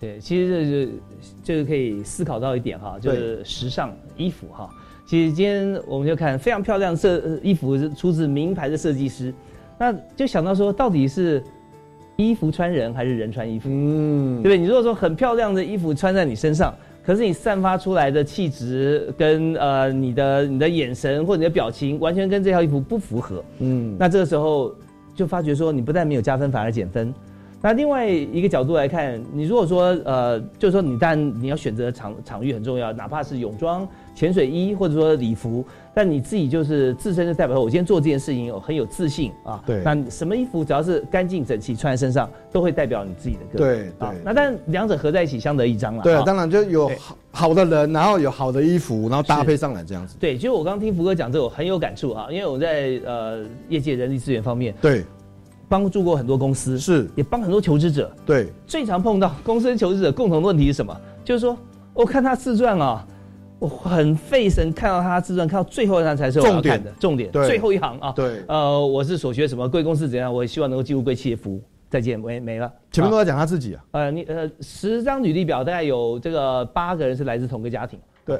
S1: 对，其实这是就是可以思考到一点哈，就是时尚衣服哈。其实今天我们就看非常漂亮设衣服是出自名牌的设计师，那就想到说到底是。衣服穿人还是人穿衣服？嗯，对不对？你如果说很漂亮的衣服穿在你身上，可是你散发出来的气质跟呃你的你的眼神或者你的表情完全跟这套衣服不符合，嗯，那这个时候就发觉说你不但没有加分，反而减分。那另外一个角度来看，你如果说呃，就是说你但你要选择场场域很重要，哪怕是泳装、潜水衣或者说礼服，但你自己就是自身就代表我今天做这件事情有很有自信啊。
S2: 对。
S1: 那什么衣服只要是干净整齐穿在身上，都会代表你自己的个
S2: 对对。
S1: 那但两者合在一起相得益彰了。
S2: 对，当然就有好好的人，然后有好的衣服，然后搭配上来这样子。
S1: 对，其实我刚刚听福哥讲这个，我很有感触啊，因为我在呃业界人力资源方面。
S2: 对。
S1: 帮助过很多公司，
S2: 是
S1: 也帮很多求职者。
S2: 对，
S1: 最常碰到公司求职者共同的问题是什么？就是说，我看他自传啊，我很费神看到他自传，看到最后一行才是我要看的重点。最后一行啊，
S2: 对，
S1: 呃，我是所学什么贵公司怎样，我也希望能够进入贵企业服务。再见，没没了。
S2: 前面都在讲他自己啊。
S1: 呃，你呃，十张履历表大概有这个八个人是来自同个家庭。
S2: 对，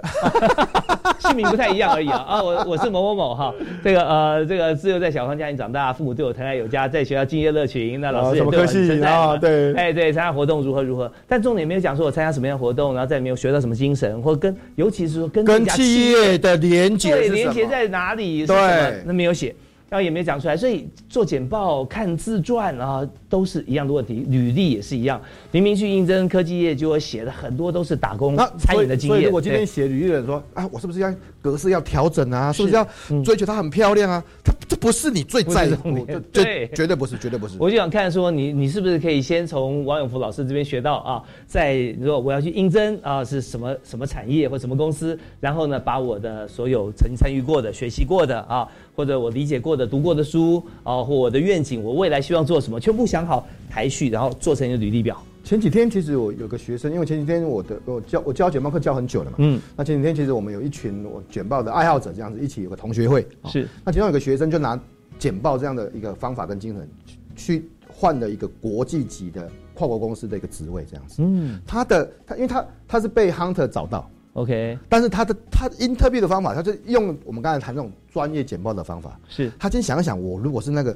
S1: 姓名不太一样而已啊啊！我我是某某某哈，这个呃，这个自幼在小康家庭长大，父母对我疼爱有加，在学校敬业乐群，那老师也对我很称赞。
S2: 对，
S1: 哎对，参加活动如何如何，但重点没有讲说我参加什么样的活动，然后再没有学到什么精神，或跟尤其是说跟
S2: 跟企业的连接
S1: 对连接在哪里？
S2: 对，
S1: 那没有写。然后也没讲出来，所以做简报、看自传啊，都是一样的问题。履历也是一样，明明去应征科技业，就会写的很多都是打工、餐饮的经验。
S2: 所以，我今天写履历的人说啊，我是不是要格式要调整啊？是不是要追求它很漂亮啊？它这不是你最在乎的，对，绝对不是，绝对不是。
S1: 我就想看说，你你是不是可以先从王永福老师这边学到啊？在如果我要去应征啊，是什么什么产业或什么公司？然后呢，把我的所有曾经参与过的、学习过的啊。或者我理解过的、读过的书啊，或我的愿景，我未来希望做什么，全部想好排序，然后做成一个履历表。
S2: 前几天其实我有个学生，因为前几天我的我教我教简报课教很久了嘛，嗯，那前几天其实我们有一群我简报的爱好者这样子一起有个同学会，
S1: 是。
S2: 那其中有个学生就拿简报这样的一个方法跟精神去换了一个国际级的跨国公司的一个职位这样子，嗯，他的他因为他他是被 Hunter 找到。
S1: OK，
S2: 但是他的他 interview 的方法，他就用我们刚才谈那种专业简报的方法。
S1: 是。
S2: 他先想一想，我如果是那个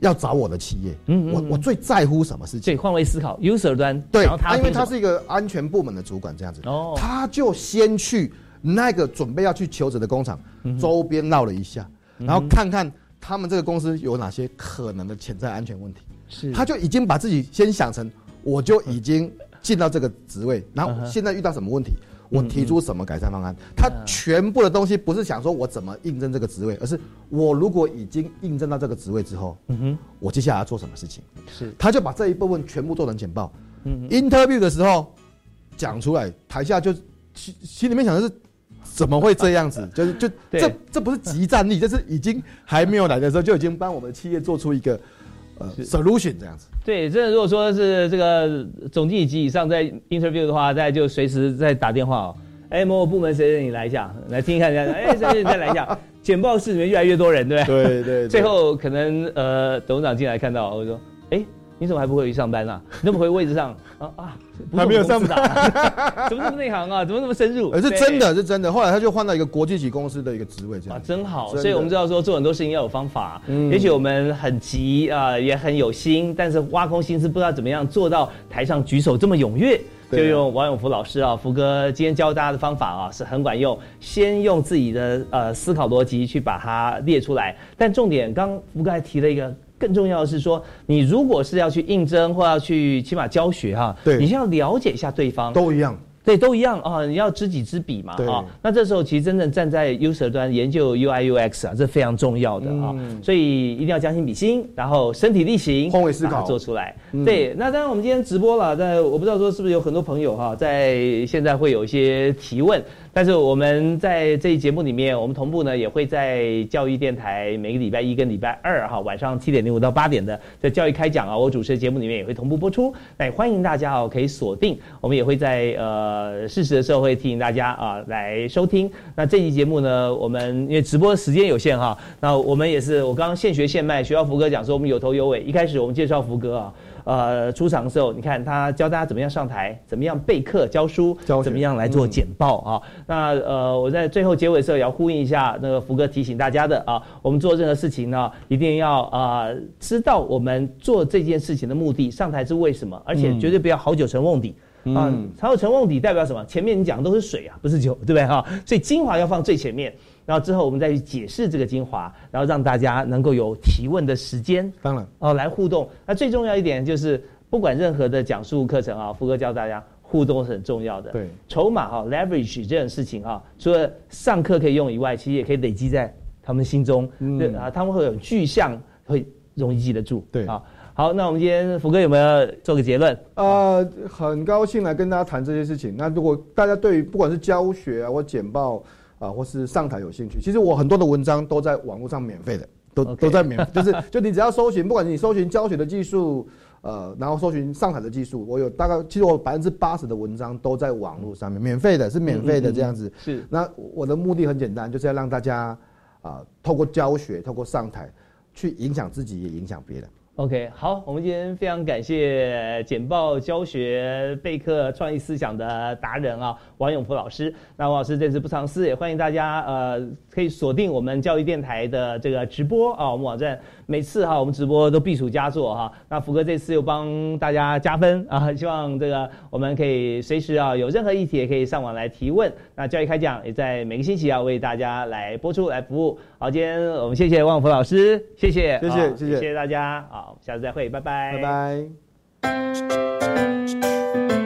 S2: 要找我的企业，嗯，我我最在乎什么事情？
S1: 对，换位思考，user 端。
S2: 对，他因为他是一个安全部门的主管，这样子，哦，他就先去那个准备要去求职的工厂周边绕了一下，然后看看他们这个公司有哪些可能的潜在安全问题。
S1: 是，
S2: 他就已经把自己先想成，我就已经进到这个职位，然后现在遇到什么问题？我提出什么改善方案？他全部的东西不是想说我怎么应征这个职位，而是我如果已经应征到这个职位之后，嗯哼，我接下来要做什么事情？
S1: 是，
S2: 他就把这一部分全部做成简报。嗯，interview 的时候讲出来，台下就心心里面想的是。怎么会这样子？就是就这这不是集战力，这是已经还没有来的时候就已经帮我们的企业做出一个呃 solution 这样子。
S1: 对，真的如果说是这个总经理级以上在 interview 的话，大家就随时在打电话哦。哎，某某部门谁谁你来一下，来听一下，哎，谁谁再来一下。简报室里面越来越多人，对不
S2: 对？对对。
S1: 最后可能呃，董事长进来看到，我说，哎。你怎么还不回去上班啊？你怎么回位置上啊啊？
S2: 还没有上班？
S1: 怎么这么内行啊？怎么那么深入？
S2: 是真的，是真的。后来他就换到一个国际级公司的一个职位，这样
S1: 啊，真好。所以我们知道说做很多事情要有方法。嗯，也许我们很急啊，也很有心，但是挖空心思不知道怎么样做到台上举手这么踊跃。就用王永福老师啊，福哥今天教大家的方法啊，是很管用。先用自己的呃思考逻辑去把它列出来，但重点刚福哥还提了一个。更重要的是说，你如果是要去应征或要去起码教学哈，
S2: 对，
S1: 你先要了解一下对方，
S2: 都一样。
S1: 对，都一样啊！你要知己知彼嘛啊！那这时候其实真正站在 user 端研究 UI UX 啊，这非常重要的啊！所以一定要将心比心，然后身体力行，
S2: 换位思考
S1: 做出来。对，那当然我们今天直播了，在我不知道说是不是有很多朋友哈，在现在会有一些提问，但是我们在这一节目里面，我们同步呢也会在教育电台每个礼拜一跟礼拜二哈晚上七点零五到八点的在教育开讲啊，我主持的节目里面也会同步播出。那欢迎大家哦可以锁定，我们也会在。呃，适时的时候会提醒大家啊，来收听。那这期节目呢，我们因为直播时间有限哈，那我们也是我刚刚现学现卖，学校福哥讲说我们有头有尾。一开始我们介绍福哥啊，呃，出场的时候，你看他教大家怎么样上台，怎么样备课教书，怎么样来做简报啊。那呃，我在最后结尾的时候也要呼应一下那个福哥提醒大家的啊，我们做任何事情呢，一定要啊知道我们做这件事情的目的，上台是为什么，而且绝对不要好酒沉瓮底。啊，才有沉瓮底代表什么？前面你讲的都是水啊，不是酒，对不对哈？所以精华要放最前面，然后之后我们再去解释这个精华，然后让大家能够有提问的时间。
S2: 当然，
S1: 哦，来互动。那最重要一点就是，不管任何的讲述课程啊，福哥教大家互动是很重要的。
S2: 对，
S1: 筹码哈，leverage 这种事情哈，除了上课可以用以外，其实也可以累积在他们心中。对啊，他们会有具象，会容易记得住。
S2: 对
S1: 啊。好，那我们今天福哥有没有做个结论？
S2: 呃，很高兴来跟大家谈这些事情。那如果大家对于不管是教学啊，或简报啊，或是上台有兴趣，其实我很多的文章都在网络上免费的，都都在免，就是就你只要搜寻，不管你搜寻教学的技术，呃，然后搜寻上台的技术，我有大概其实我百分之八十的文章都在网络上面，免费的，是免费的这样子。
S1: 是。
S2: 那我的目的很简单，就是要让大家啊，透过教学，透过上台，去影响自己，也影响别人。
S1: OK，好，我们今天非常感谢简报教学备课创意思想的达人啊，王永福老师。那王老师这次不藏私，也欢迎大家呃，可以锁定我们教育电台的这个直播啊，我们网站。每次哈，我们直播都避暑佳作哈。那福哥这次又帮大家加分啊，希望这个我们可以随时啊，有任何议题也可以上网来提问。那教育开讲也在每个星期要为大家来播出来服务。好，今天我们谢谢旺福老师，谢谢，
S2: 谢谢，谢
S1: 谢，谢谢大家。好，下次再会，拜拜，
S2: 拜拜。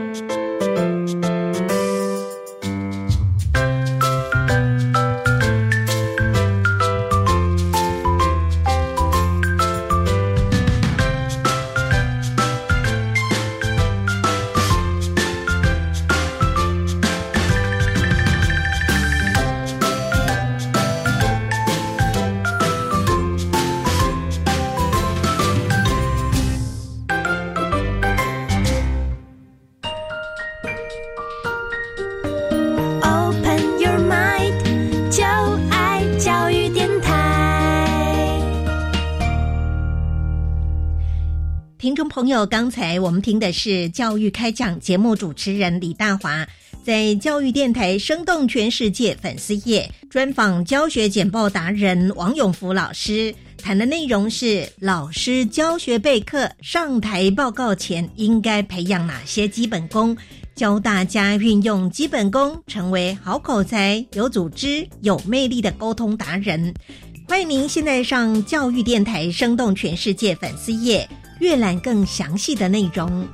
S3: 听众朋友，刚才我们听的是教育开讲节目主持人李大华在教育电台生动全世界粉丝页专访教学简报达人王永福老师，谈的内容是老师教学备课上台报告前应该培养哪些基本功，教大家运用基本功成为好口才、有组织、有魅力的沟通达人。欢迎您现在上教育电台生动全世界粉丝页。阅览更详细的内容。